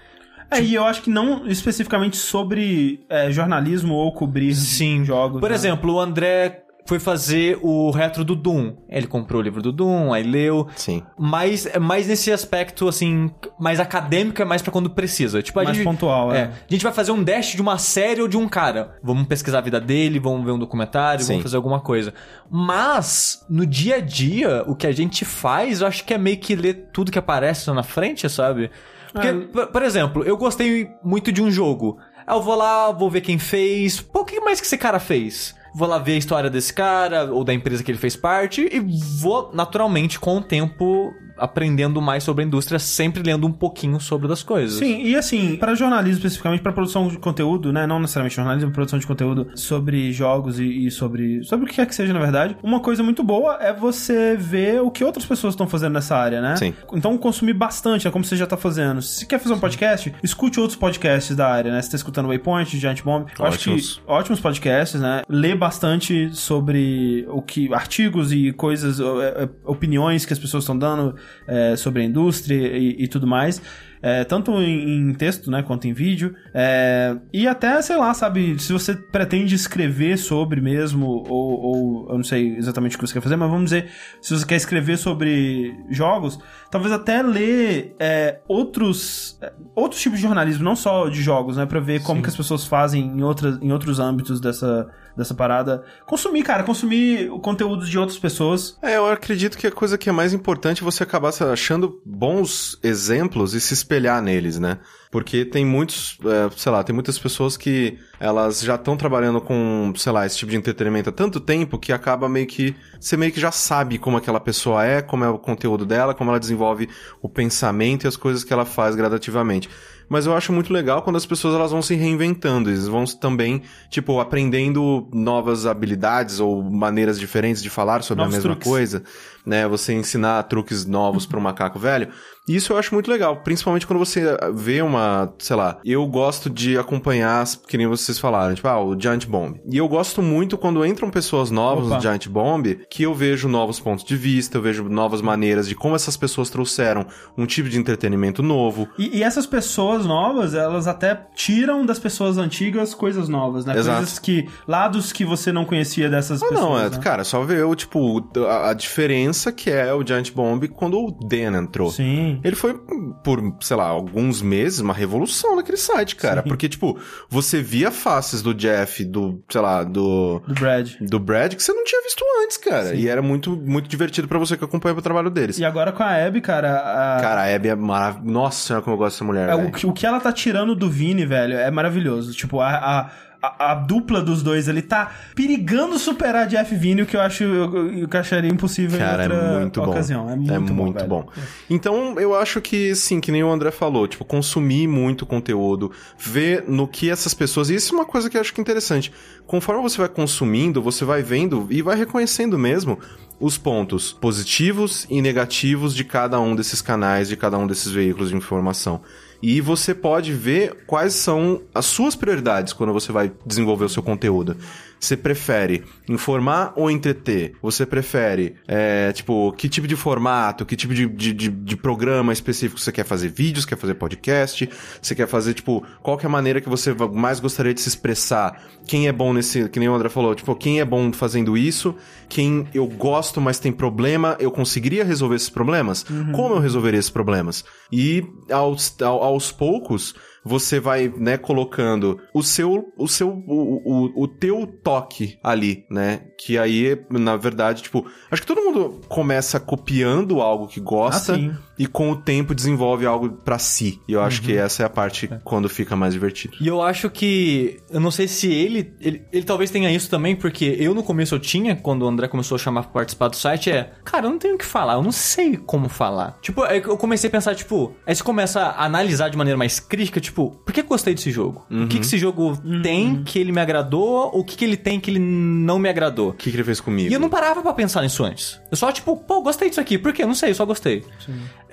É, e eu acho que não especificamente sobre é, jornalismo ou cobrir Sim. jogos. Por né? exemplo, o André foi fazer o retro do Doom. Ele comprou o livro do Doom, aí leu. Sim. Mas é mais nesse aspecto, assim, mais acadêmico, é mais pra quando precisa. Tipo, a Mais gente, pontual, é. A gente vai fazer um dash de uma série ou de um cara. Vamos pesquisar a vida dele, vamos ver um documentário, Sim. vamos fazer alguma coisa. Mas, no dia a dia, o que a gente faz, eu acho que é meio que ler tudo que aparece lá na frente, sabe? Porque, É. por, por exemplo, eu gostei muito de um jogo. Aí Eu vou lá, vou ver quem fez. Pô, o que mais que esse cara fez? Vou lá ver a história desse cara, ou da empresa que ele fez parte, e vou, naturalmente, com o tempo, aprendendo mais sobre a indústria, sempre lendo um pouquinho sobre das coisas. Sim, e assim, para jornalismo especificamente, para produção de conteúdo, né? Não necessariamente jornalismo, produção de conteúdo sobre jogos e, e sobre. sobre o que quer que seja, na verdade. Uma coisa muito boa é você ver o que outras pessoas estão fazendo nessa área, né? Sim. Então consumir bastante, é como você já tá fazendo. Se quer fazer um podcast, escute outros podcasts da área, né? Você tá escutando Waypoint, Giant Bomb. Eu acho que Ótimos. ótimos podcasts, né? Lê bastante sobre o que. artigos e coisas, é, é, opiniões que as pessoas estão dando é, sobre a indústria e, e tudo mais. É, tanto em, em texto, né, quanto em vídeo. É, e até, sei lá, sabe, se você pretende escrever sobre mesmo, ou, ou eu não sei exatamente o que você quer fazer, mas vamos dizer, se você quer escrever sobre jogos, talvez até ler é, outros, é, outros tipos de jornalismo, não só de jogos, né, pra ver como que as pessoas fazem em, outras, em outros âmbitos dessa, dessa parada. Consumir, cara, consumir o conteúdo de outras pessoas. É, eu acredito que a coisa que é mais importante é você acabar achando bons exemplos e se espelhar neles, né? Porque tem muitos, é, sei lá, tem muitas pessoas que elas já estão trabalhando com, sei lá, esse tipo de entretenimento há tanto tempo que acaba meio que. Você meio que já sabe como aquela pessoa é, como é o conteúdo dela, como ela desenvolve o pensamento e as coisas que ela faz gradativamente. Mas eu acho muito legal quando as pessoas elas vão se reinventando, eles vão também, tipo, aprendendo novas habilidades ou maneiras diferentes de falar sobre Novos a mesma truques. coisa, né? Você ensinar truques novos para um macaco velho. E isso eu acho muito legal, principalmente quando você vê uma, sei lá, eu gosto de acompanhar, que nem vocês falaram, tipo, ah, o Giant Bomb. E eu gosto muito quando entram pessoas novas Opa. no Giant Bomb, que eu vejo novos pontos de vista, eu vejo novas maneiras de como essas pessoas trouxeram um tipo de entretenimento novo. E, e essas pessoas novas, elas até tiram das pessoas antigas coisas novas, né? Exato. Coisas que. lados que você não conhecia dessas Ah, pessoas. não, é, né? cara, só ver o, tipo, a, a diferença que é o Giant Bomb quando o Dan entrou. Sim. Ele foi, por, sei lá, alguns meses, uma revolução naquele site, cara. Sim. Porque, tipo, você via faces do Jeff, do, sei lá, do. Do Brad. Do Brad que você não tinha visto antes, cara. Sim. E era muito, muito divertido pra você que acompanha o trabalho deles. E agora com a Abby, cara. a- Cara, a Abby é maravilhosa. Nossa senhora, como eu gosto dessa mulher. é, o, que- o que ela tá tirando do Vini, velho, é maravilhoso. Tipo, a. a... a- a dupla dos dois ali tá perigando superar Jeff Vini, o que eu acho eu, eu que eu acharia impossível Cara, em outra é muito bom. ocasião. É muito, bom. velho. bom. Então, eu acho que, sim, que nem o André falou, tipo, consumir muito conteúdo, ver no que essas pessoas. E isso é uma coisa que eu acho que é interessante. Conforme você vai consumindo, você vai vendo e vai reconhecendo mesmo os pontos positivos e negativos de cada um desses canais, de cada um desses veículos de informação. E você pode ver quais são as suas prioridades quando você vai desenvolver o seu conteúdo. Você prefere informar ou entreter? Você prefere, é, tipo, que tipo de formato, que tipo de, de, de, de programa específico você quer fazer? Vídeos, quer fazer podcast? Você quer fazer, tipo, qual que é a maneira que você mais gostaria de se expressar? Quem é bom nesse, que nem o André falou, tipo, quem é bom fazendo isso? Quem eu gosto, mas tem problema, eu conseguiria resolver esses problemas? Como eu resolveria esses problemas? E aos, ao- aos poucos, você vai, né, colocando o seu, o seu, o, o, o teu toque ali, né? Que aí, na verdade, tipo, acho que todo mundo começa copiando algo que gosta. Ah. E com o tempo desenvolve algo pra si. E eu acho que essa é a parte quando fica mais divertido. E eu acho que. Eu não sei se ele, ele. Ele talvez tenha isso também, porque eu no começo eu tinha, quando o André começou a chamar pra participar do site, é. Cara, eu não tenho o que falar, eu não sei como falar. Tipo, aí eu comecei a pensar, tipo. Aí você começa a analisar de maneira mais crítica, tipo, por que eu gostei desse jogo? O que, que esse jogo tem que ele me agradou? O que, que ele tem que ele não me agradou? O que, que ele fez comigo? E eu não parava pra pensar nisso antes. Eu só, tipo, pô, gostei disso aqui. Por quê? Eu não sei, eu só gostei.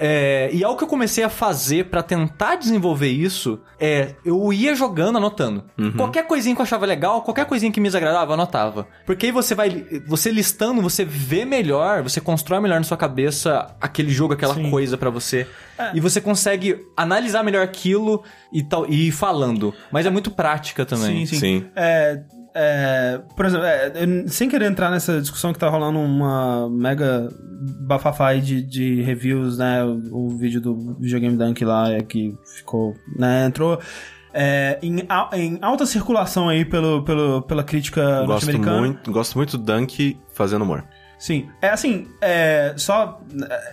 É, e algo que eu comecei a fazer pra tentar desenvolver isso é eu ia jogando, anotando. Qualquer coisinha que eu achava legal, qualquer coisinha que me desagradava, eu anotava. Porque aí você vai, você listando, você vê melhor, você constrói melhor na sua cabeça aquele jogo, aquela Sim. coisa pra você. E você consegue analisar melhor aquilo e tal, e ir falando. Mas é muito prática também. Sim, sim. Sim. É, é, por exemplo, é, eu- sem querer entrar nessa discussão que tá rolando uma mega bafafá aí de, de reviews, né? O, o vídeo do Videogame Dunk lá é que ficou, né? Entrou é, em, em alta circulação aí pelo, pelo, pela crítica norte-americana. muito, gosto muito do Dunk fazendo humor. Sim. É assim, é, só.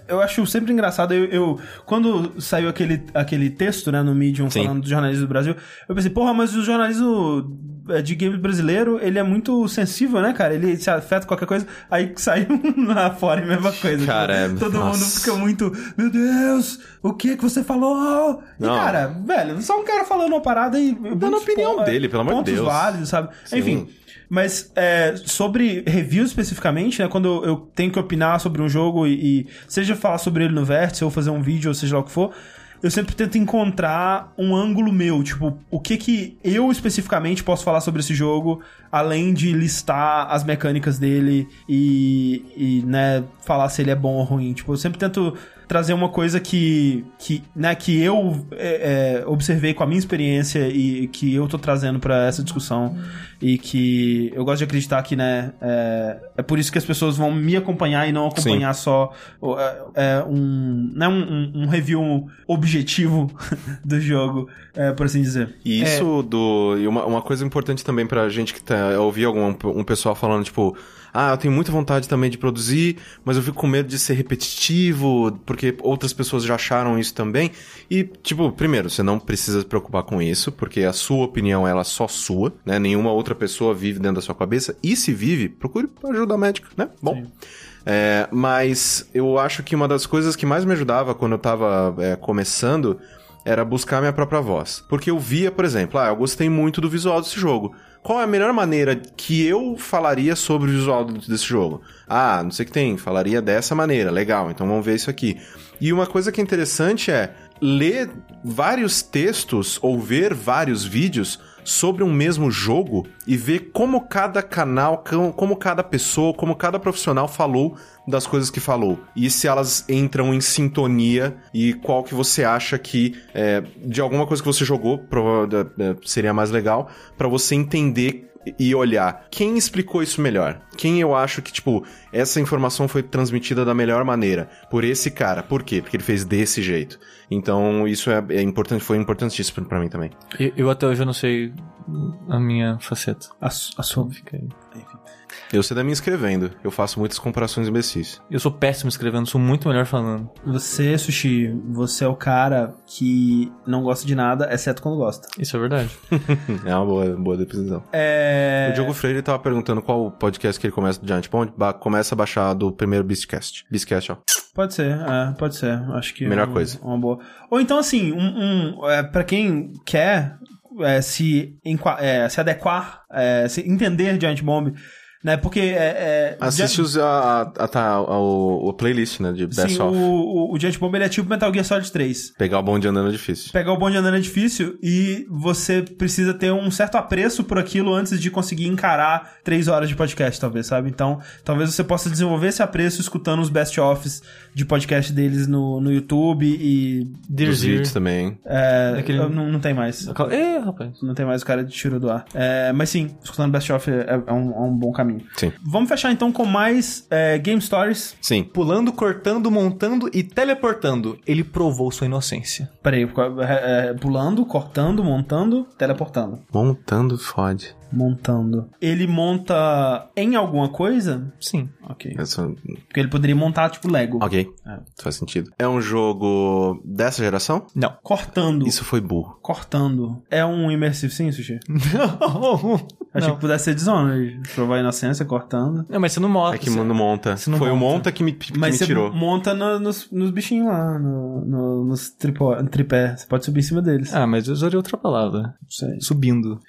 Eu acho sempre engraçado. Eu, eu- quando saiu aquele, aquele texto, né, no Medium Sim. falando do jornalismo do Brasil, eu pensei, porra, mas o jornalismo de game brasileiro, ele é muito sensível, né, cara? Ele se afeta qualquer coisa. Aí saiu lá fora a mesma coisa. Cara, Tipo, é- Todo mundo nossa. fica muito, meu Deus, o que que você falou? E, Não. cara, velho, só um cara falando uma parada e. Dando a opinião dele, pelo amor de pontos Deus. válidos, sabe? Sim. Enfim. Mas é, sobre reviews especificamente, né? Quando eu tenho que opinar sobre um jogo e, e seja falar sobre ele no Vértice ou fazer um vídeo, ou seja lá o que for, eu sempre tento encontrar um ângulo meu, tipo, o que que eu especificamente posso falar sobre esse jogo, além de listar as mecânicas dele e, e né, falar se ele é bom ou ruim. Tipo, eu sempre tento trazer uma coisa que, que, né, que eu é, é, observei com a minha experiência e que eu tô trazendo pra essa discussão e que eu gosto de acreditar que, né, é, é por isso que as pessoas vão me acompanhar e não acompanhar só é, é, um, né, um, um- um review objetivo do jogo, é, por assim dizer. E isso do. E uma, uma coisa importante também pra gente que tá. Eu ouvi algum um pessoal falando, tipo. Ah, eu tenho muita vontade também de produzir, mas eu fico com medo de ser repetitivo, porque outras pessoas já acharam isso também. E, tipo, primeiro, você não precisa se preocupar com isso, porque a sua opinião ela é só sua, né? Nenhuma outra pessoa vive dentro da sua cabeça. E se vive, procure ajuda médica, né? Bom. É, mas eu acho que uma das coisas que mais me ajudava quando eu tava é, começando era buscar minha própria voz. Porque eu via, por exemplo, ah, eu gostei muito do visual desse jogo. Qual é a melhor maneira que eu falaria sobre o visual desse jogo? Ah, não sei o que tem, falaria dessa maneira, legal, então vamos ver isso aqui. E uma coisa que é interessante é ler vários textos ou ver vários vídeos sobre um mesmo jogo e ver como cada canal, como cada pessoa, como cada profissional falou das coisas que falou. E se elas entram em sintonia e qual que você acha que é, de alguma coisa que você jogou prova- é, seria mais legal pra você entender e olhar quem explicou isso melhor. Quem eu acho que, tipo, essa informação foi transmitida da melhor maneira por esse cara. Por quê? Porque ele fez desse jeito. Então, isso é, é importante, foi importantíssimo pra mim também. Eu, eu até hoje eu não sei a minha faceta. A, a sua. Fica aí. Eu sei da minha escrevendo. Eu faço muitas comparações imbecis. Eu sou péssimo escrevendo, sou muito melhor falando. Você, Sushi, você é o cara que não gosta de nada, exceto quando gosta. Isso é verdade. É uma boa, boa decisão. É. O Diogo Freire tava perguntando qual podcast que ele começa do Giant Bomb. Ba- Começa a baixar do primeiro Beastcast. Beastcast, ó. Pode ser, é, pode ser. Acho que Melhor é uma, coisa. Uma boa. Ou então, assim, um, um, é, para quem quer é, se, é, se adequar, é, se entender Giant Bomb, né? Porque é, é, Assiste os, a, a, tá, a, o, o playlist, né? De Best Sim, of. o, o, o Giant Bomb ele é tipo Metal Gear Solid 3. Pegar o bonde andando é difícil. Pegar o bonde andando é difícil e você precisa ter um certo apreço por aquilo antes de conseguir encarar três horas de podcast, talvez, sabe? Então, talvez você possa desenvolver esse apreço escutando os best-ofs de podcast deles no, no YouTube e Dos vídeos também. É, Aquele- eu- não, não tem mais. Ê, rapaz. Não tem mais o cara de tiro do ar. É, mas sim, escutando Best Of é, é um, é um bom caminho. Sim. Vamos fechar então com mais é, Game Stories. Sim. Pulando, cortando, montando e teleportando. Ele provou sua inocência. Peraí, é, é, pulando, cortando, montando, teleportando. Montando fode. Montando. Ele monta em alguma coisa? Sim. Ok. Eu sou- Porque ele poderia montar, tipo, Lego. Ok, É. faz sentido. É um jogo dessa geração? Não. Cortando. Isso foi burro. Cortando. É um Immersive Sim, Sushi? Não. Achei Não. que pudesse ser Dishonored. Provar a inocência cortando. Não, mas você não mostra. É que não monta. você não Foi o monta. monta que me, que Mas me você tirou. monta no- nos, nos bichinhos lá, no, no- nos tripó, tripé. Você pode subir em cima deles. Ah, mas eu usaria outra palavra. Sei. Subindo.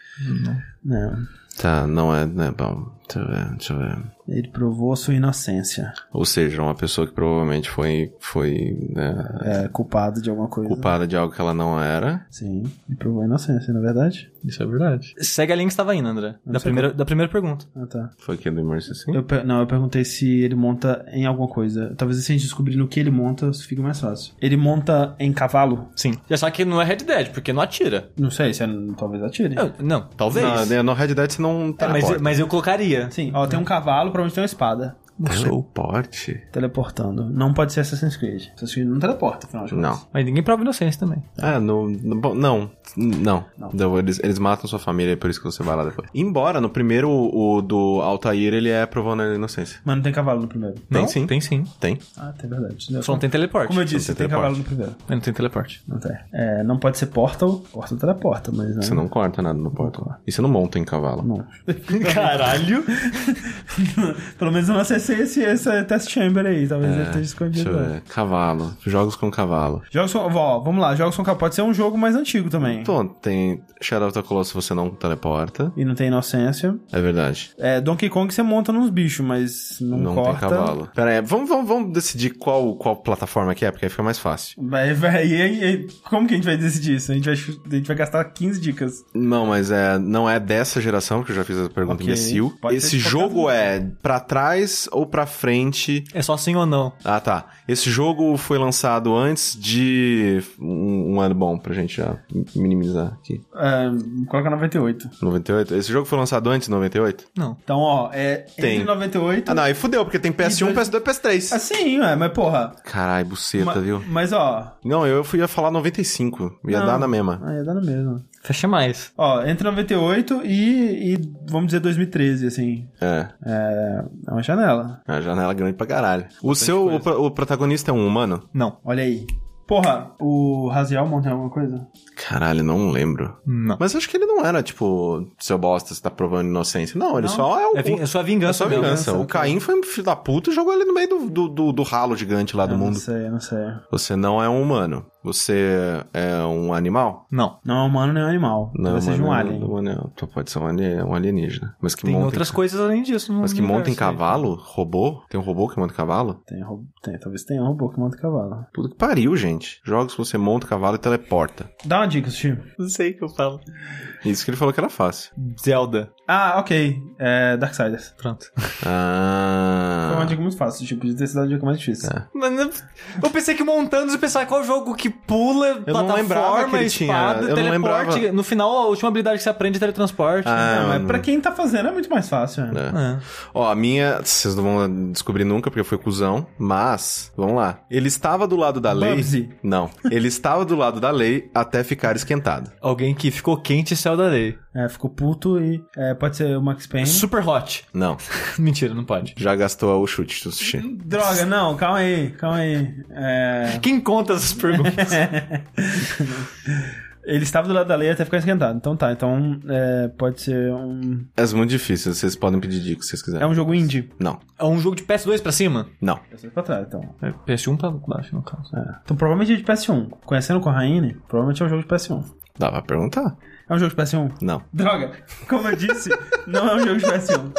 Não. Tá, não é, não é bom. Deixa eu ver, deixa eu ver. Ele provou sua inocência. Ou seja, uma pessoa que provavelmente foi, foi né, É culpado de alguma coisa. culpada de algo que ela não era. Sim. Ele provou a inocência, não é verdade? Isso é verdade. Segue a linha que estava indo, André. Não Da primeira, da primeira pergunta. Ah, tá. Foi aqui do Immersive Sim? Eu per- não, eu perguntei se ele monta em alguma coisa. Talvez se a gente descobrir no que ele monta, fica mais fácil. Ele monta em cavalo? Sim. Já sabe que não é Red Dead, porque não atira. Não sei, se é, talvez atire. Eu- não, talvez. Não, né, no Red Dead você não É, mas, teleporta. mas eu colocaria. Sim, ó, tem um cavalo, provavelmente tem uma espada. Não sou. Teleporte? Teleportando. Não pode ser Assassin's Creed. Assassin's Creed não teleporta, afinal de contas. Não. Mas ninguém prova inocência também. Ah, no, no- não, não. Não, Eles, eles matam sua família, é por isso que você vai lá depois. Embora, no primeiro, o, o do Altair, ele é provando a inocência. Mas não tem cavalo no primeiro. Tem Não? sim. Tem sim. Tem. Ah, tem verdade. Só não tem teleporte. Como eu disse, Não tem tem, cavalo no primeiro. Mas não tem teleporte. Não tem. É, não pode ser Portal. Portal teleporta, mas não. Você não corta nada no porto. E você não monta em cavalo. Não. Caralho. Pelo menos eu não acessei esse, esse test chamber aí. Talvez ele esteja Deixa escondido. eu lá. ver. Cavalo. Jogos com cavalo. Jogos com. Ó, vamos lá, jogos com cavalo. Pode ser um jogo mais antigo também. Então, tem Shadow of the Colossus você não teleporta. E não tem inocência. É verdade. É, Donkey Kong você monta nos bichos, mas não, Não corta. tem cavalo. Pera aí, vamos, vamos, vamos decidir qual, qual plataforma que é, porque aí fica mais fácil. Vai, vai, e e como que a gente vai decidir isso? A gente vai, a gente vai gastar 15 dicas. Não, mas é, não é dessa geração, que eu já fiz a pergunta Ok. imbecil. Pode ser Esse jogo é pra trás ou pra frente? É só sim ou não. Ah, tá. Esse jogo foi lançado antes de um, um ano bom pra gente já minimizar aqui. É, coloca 98. 98? Esse jogo foi lançado antes de 98? Não. Então, ó, é Tem. entre 98... Ah, não, aí fudeu, porque tem PS1, E dois- PS2 PS3. Assim, ué, mas porra... Caralho, buceta, ma- viu? Mas, ó... Não, eu fui ia falar 95. Ia não, dar na mesma. Ah, ia dar no mesmo. Fecha mais. Ó, entre 98 e, e vamos dizer 2013, assim. É. É, é uma janela. É uma janela grande pra caralho. O seu, o, pro- o protagonista é um humano? Não. Olha aí. Porra, o Raziel monta alguma coisa? Caralho, não lembro. Não. Mas acho que ele não era, tipo, seu bosta, você tá provando inocência. Não, ele Não. só é o. É, vin- é só a vingança é só vingança. O Caim foi um filho da puta e jogou ele no meio do, do, do, do ralo gigante lá do Eu mundo. Não sei, eu não sei. Você não é um humano. Você é um animal? Não. Não é humano nem um animal. Não, Talvez seja um alien. Não, não, então pode ser um alien- um alienígena. Mas que Tem monta outras em, coisas além disso. Mas que monta em universo aí. cavalo? Robô? Tem um robô que monta em cavalo? Tem, ro- tem, talvez tenha um robô que monta cavalo. Tudo que pariu, gente. Jogos que você monta cavalo e teleporta. Dá uma dica, Sushi. Não sei o que eu falo. Isso que ele falou que era fácil. Zelda. Ah, ok. É Darksiders. Pronto. Foi uma Ah. dica muito fácil, tipo, podia ter sido a dica mais difícil. É. Mano, eu pensei que montando, você pensava qual jogo que pula, Eu não lembrava plataforma, que ele tinha- espada, eu não teleporte. lembrava. No final, a última habilidade que você aprende é teletransporte. Ah, Não, mas pra quem tá fazendo é muito mais fácil. né? É. É. Ó, a minha, vocês não vão descobrir nunca porque foi cuzão, mas, vamos lá. Ele estava do lado da lei. Bubsy. Não. Ele estava do lado da lei até ficar esquentado. Alguém que ficou quente e saiu da lei. É, ficou puto e é, pode ser o Max Payne. Super hot. Não. Mentira, não pode. Já gastou o chute, Sushi. Droga, não, calma aí, calma aí. É, Quem conta essas perguntas? ele estava do lado da lei até ficar esquentado. Então tá, então é, pode ser um. É muito difícil, vocês podem pedir dicas se vocês É quiserem. um jogo indie. Não. é um jogo de PS2 pra cima? Não. PS2 pra trás, então. É, PS1 pra baixo, no caso. É. Então provavelmente é de PS1. Conhecendo o Corraine, provavelmente é um jogo de PS1. Dá pra perguntar? É um jogo de PS1? Não. Droga, como eu disse, não é um jogo de PS1.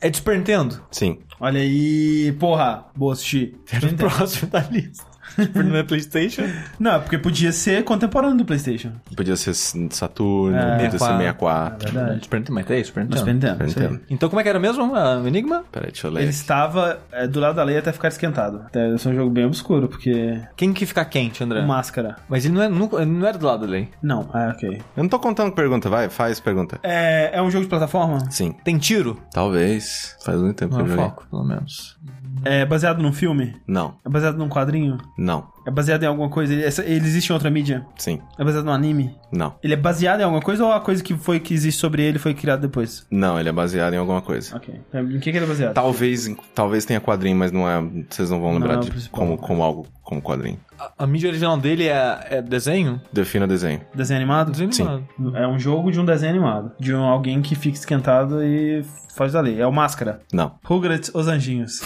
É de Super Nintendo? Sim. Olha aí, porra, boa assistir. Era o próximo da lista. Super não é Playstation? Não, é porque podia ser contemporâneo do PlayStation. Podia ser Saturno, É, podia ser 64. É verdade. Super Nintendo, mas é isso, Super Nintendo. Super Nintendo. Super. Nintendo. Então como é que era mesmo ah, o Enigma? Peraí, deixa eu ler. Ele estava é, do lado da lei até ficar esquentado. Até, esse é um jogo bem obscuro, porque. Quem que fica quente, André? Máscara. Mas ele não, é, nunca- ele não era do lado da lei. Não, ah, ok. Eu não tô contando pergunta, vai, faz pergunta. É, é um jogo de plataforma? Sim. Tem tiro? Talvez. Faz muito tempo Não que é eu joguei. foco, pelo menos. É baseado num filme? Não. É baseado num quadrinho? Não. É baseado em alguma coisa? Ele, ele existe em outra mídia? Sim. É baseado num anime? Não. Ele é baseado em alguma coisa ou a coisa que foi que existe sobre ele foi criada depois? Não, ele é baseado em alguma coisa. Ok. Em que, que ele é baseado? Talvez, talvez tenha quadrinho, mas não é. Vocês não vão lembrar Não é de como, como algo como quadrinho. A, a mídia original dele é, é desenho? Defina o desenho. Desenho animado? Desenho Sim. animado. É um jogo de um desenho animado. De um, alguém que fica esquentado e faz ali. É o Máscara. Não. Rugrats, Os Anjinhos.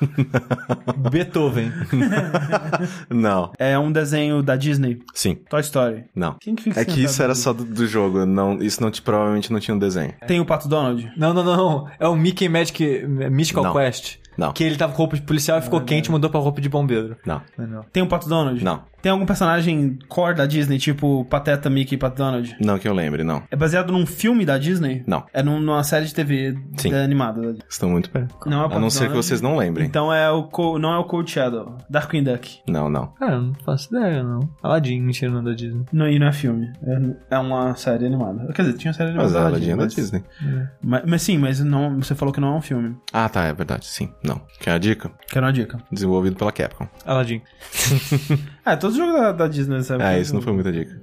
Beethoven. Não. É um desenho da Disney. Sim. Toy Story. Não. Quem que fica É que isso era só do, do jogo. Não, isso não te, provavelmente não tinha um desenho. Tem o Pato Donald? não, não, não. É o Mickey Magic Mystical Não. Quest. Não. Que ele tava com roupa de policial e ficou quente e mudou pra roupa de bombeiro. Não. Tem o Pato Donald? Não. Tem algum personagem core da Disney, tipo Pateta, Mickey e Pato Donald? Não que eu lembre, não. É baseado num filme da Disney? Não. É num- numa série de TV Sim. da- animada. Estão muito perto. Não é o A Pato não ser que vocês não lembrem. Então é o Co- não é o Cold Shadow. Darkwing Duck. Não, não. Cara, eu não faço ideia, não. Aladdin, mentira, não é da Disney. Não, e não é filme. É, é uma série animada. Quer dizer, tinha série animada. Mas a da Aladdin é da Disney. Mas, mas sim, mas não, você falou que não é um filme. Ah, tá, é verdade. Sim. Não. Quer a dica? Quero uma dica. Desenvolvido pela Capcom. Aladdin. Ah, todos os jogos da, da Disney, sabe? É, isso não foi muita dica.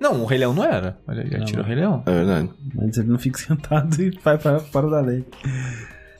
Não, o Rei Leão não era. Olha, já tira o Rei Leão. É verdade. Mas ele não fica sentado e vai para fora da lei.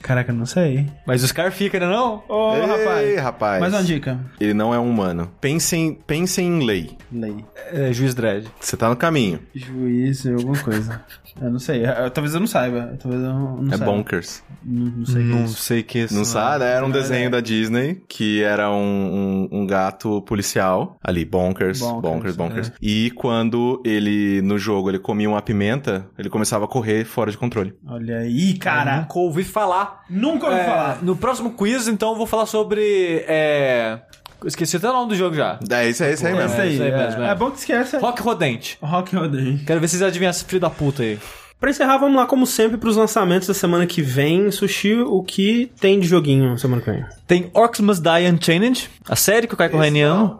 Caraca, não sei. Mas o Scar fica, né não? Ô, Ei, rapaz. rapaz. Mais uma dica. Ele não é um humano. Pensem, pensem em lei. Lei. É, Juiz Dredd. Você tá no caminho. Juiz, alguma coisa. Eu não sei. Eu- talvez eu não saiba. Talvez eu não, não é saiba. bonkers. Não, não sei. Não isso. sei que isso. Não sabe? Era um não é. desenho da Disney que era um, um, um gato policial. Ali, bonkers, Bonkers, bonkers, bonkers. E quando ele, no jogo, ele comia uma pimenta, ele começava a correr fora de controle. Olha aí, Cara, cara. nunca ouvi falar. Nunca ouvi É, falar. No próximo quiz, então, eu vou falar sobre. É... Esqueci até o nome do jogo já. É isso aí, isso aí É mesmo. isso aí. isso aí é. mesmo, é. É bom que esquece. Rock Rodente. Rock Rodem. Quero ver se vocês adivinham esse filho da puta aí. Pra encerrar, vamos lá, como sempre, pros lançamentos da semana que vem. Sushi, o que tem de joguinho semana que vem? Tem Orcs Must Die Unchained, a série que o Caio Corraine ama.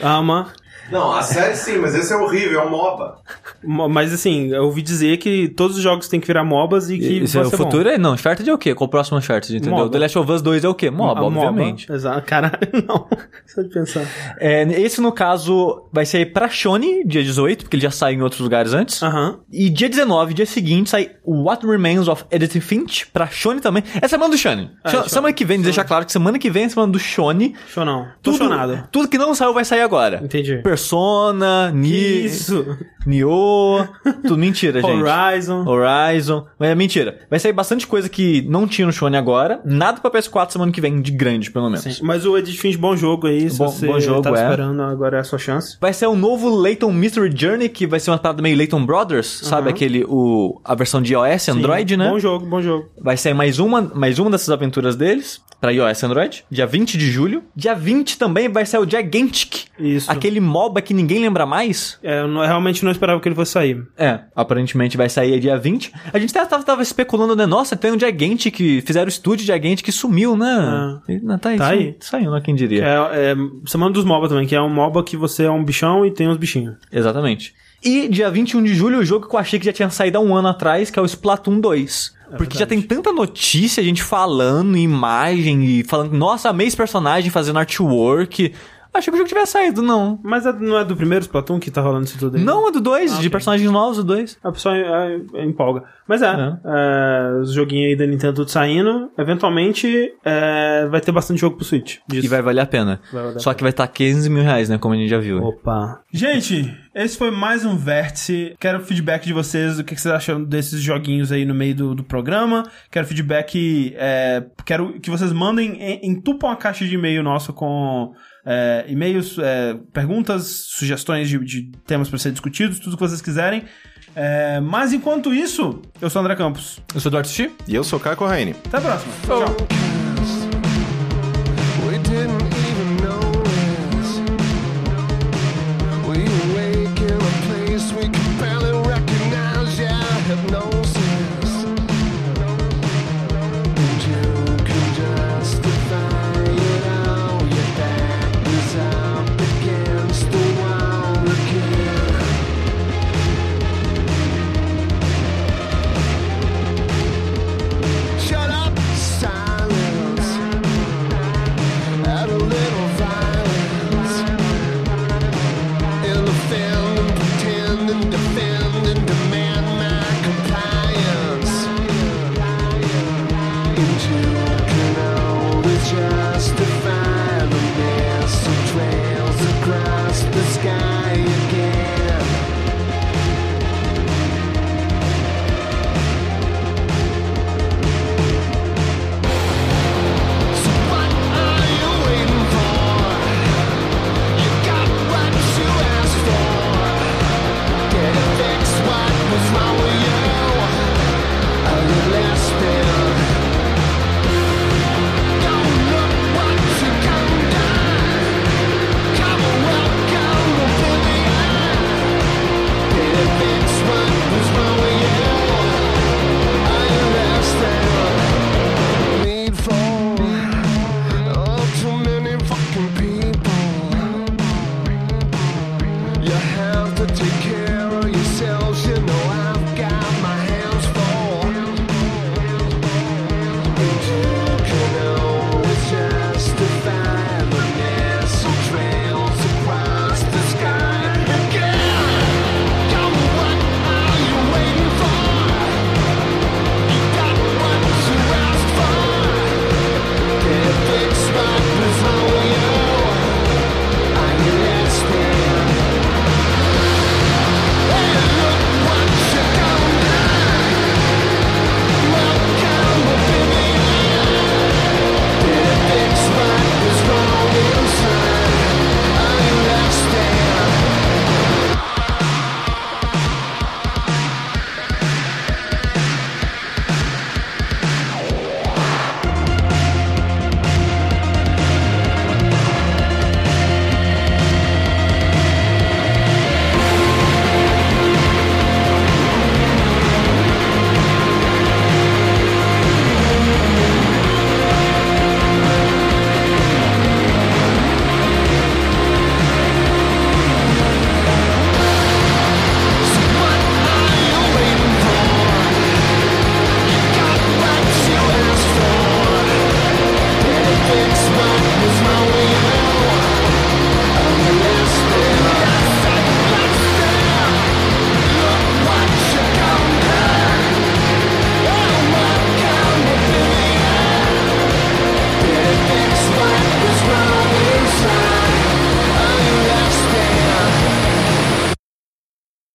Ama. Não, a série sim, mas esse é horrível, é um MOBA. Mo- Mas assim, eu ouvi dizer que todos os jogos têm que virar MOBAs e que Esse é o ser bom. futuro? É, não, Uncharted é o quê? Qual o próximo Uncharted, entendeu? MOBA. The Last of Us 2 é o quê? MOBA, A obviamente. Exato. Caralho, não. Só de pensar. É, esse, no caso, vai sair pra Shone, dia 18, porque ele já saiu em outros lugares antes. Aham. E dia 19, dia seguinte, sai What Remains of Edith Finch pra Shone também. É semana do Shone. É, Shone. semana que vem, deixar claro que semana que vem é semana do Shone. Show não. Tô Tudo, tudo que não saiu vai sair agora. Entendi. Persona, Ni, Isso. Nioh, tudo mentira, gente. Horizon. Horizon. Mas é mentira. Vai sair bastante coisa que não tinha no Shone agora. Nada pra PS4 semana que vem, de grande, pelo menos. Sim. Mas o Edith Finch, bom jogo aí. Se Bom- você bom jogo, tá é. esperando, agora é a sua chance. Vai ser um novo Layton Mystery Journey, que vai ser uma parada meio Layton Brothers, sabe? Aquele, o, a versão de iOS, Android, Sim. né? Bom jogo, bom jogo. Vai sair mais uma, mais uma dessas aventuras deles pra iOS e Android, dia 20 de julho. Dia 20 também vai sair o Gigantic, Isso. aquele MOBA que ninguém lembra mais. É, eu não- realmente não esperava que ele fosse sair. É, aparentemente vai sair dia 20. A gente tava, tava, especulando, né? Nossa, tem um Gigantic que fizeram o estúdio Gigantic que sumiu, né? E, não, tá aí, Tá saiu, aí. saiu, né? Quem diria. É, é semana dos MOBA também, que é um MOBA que você é um bichão e tem uns bichinhos. Exatamente. E dia 21 de julho, o jogo que eu achei que já tinha saído há um ano atrás, que é o Splatoon 2. Porque já tem tanta notícia, a gente falando, imagem e falando, nossa, amei esse personagem fazendo artwork. Achei que o jogo tivesse saído, não. Mas é- não é do primeiro Splatoon que tá rolando isso tudo aí? Não, é do 2, de ok. personagens novos, do 2. A pessoa é, é, empolga. Mas é, é, os joguinhos aí da Nintendo tudo saindo. Eventualmente é, vai ter bastante jogo pro Switch. Disso. E vai valer a pena. Vai valer a Só que vai estar 15 mil reais, né? Como a gente já viu. Opa. Gente, esse foi mais um Vértice. Quero feedback de vocês, o que que vocês acham desses joguinhos aí no meio do, do programa. Quero feedback, é, quero que vocês mandem, en- entupam a caixa de e-mail nosso com é, e-mails, é, perguntas, sugestões de, de temas para ser discutidos, tudo que vocês quiserem. É, mas enquanto isso, eu sou o André Campos. Eu sou o Eduardo Sushi. E eu sou Caio Corraine. Até a próxima. Tchau. sky.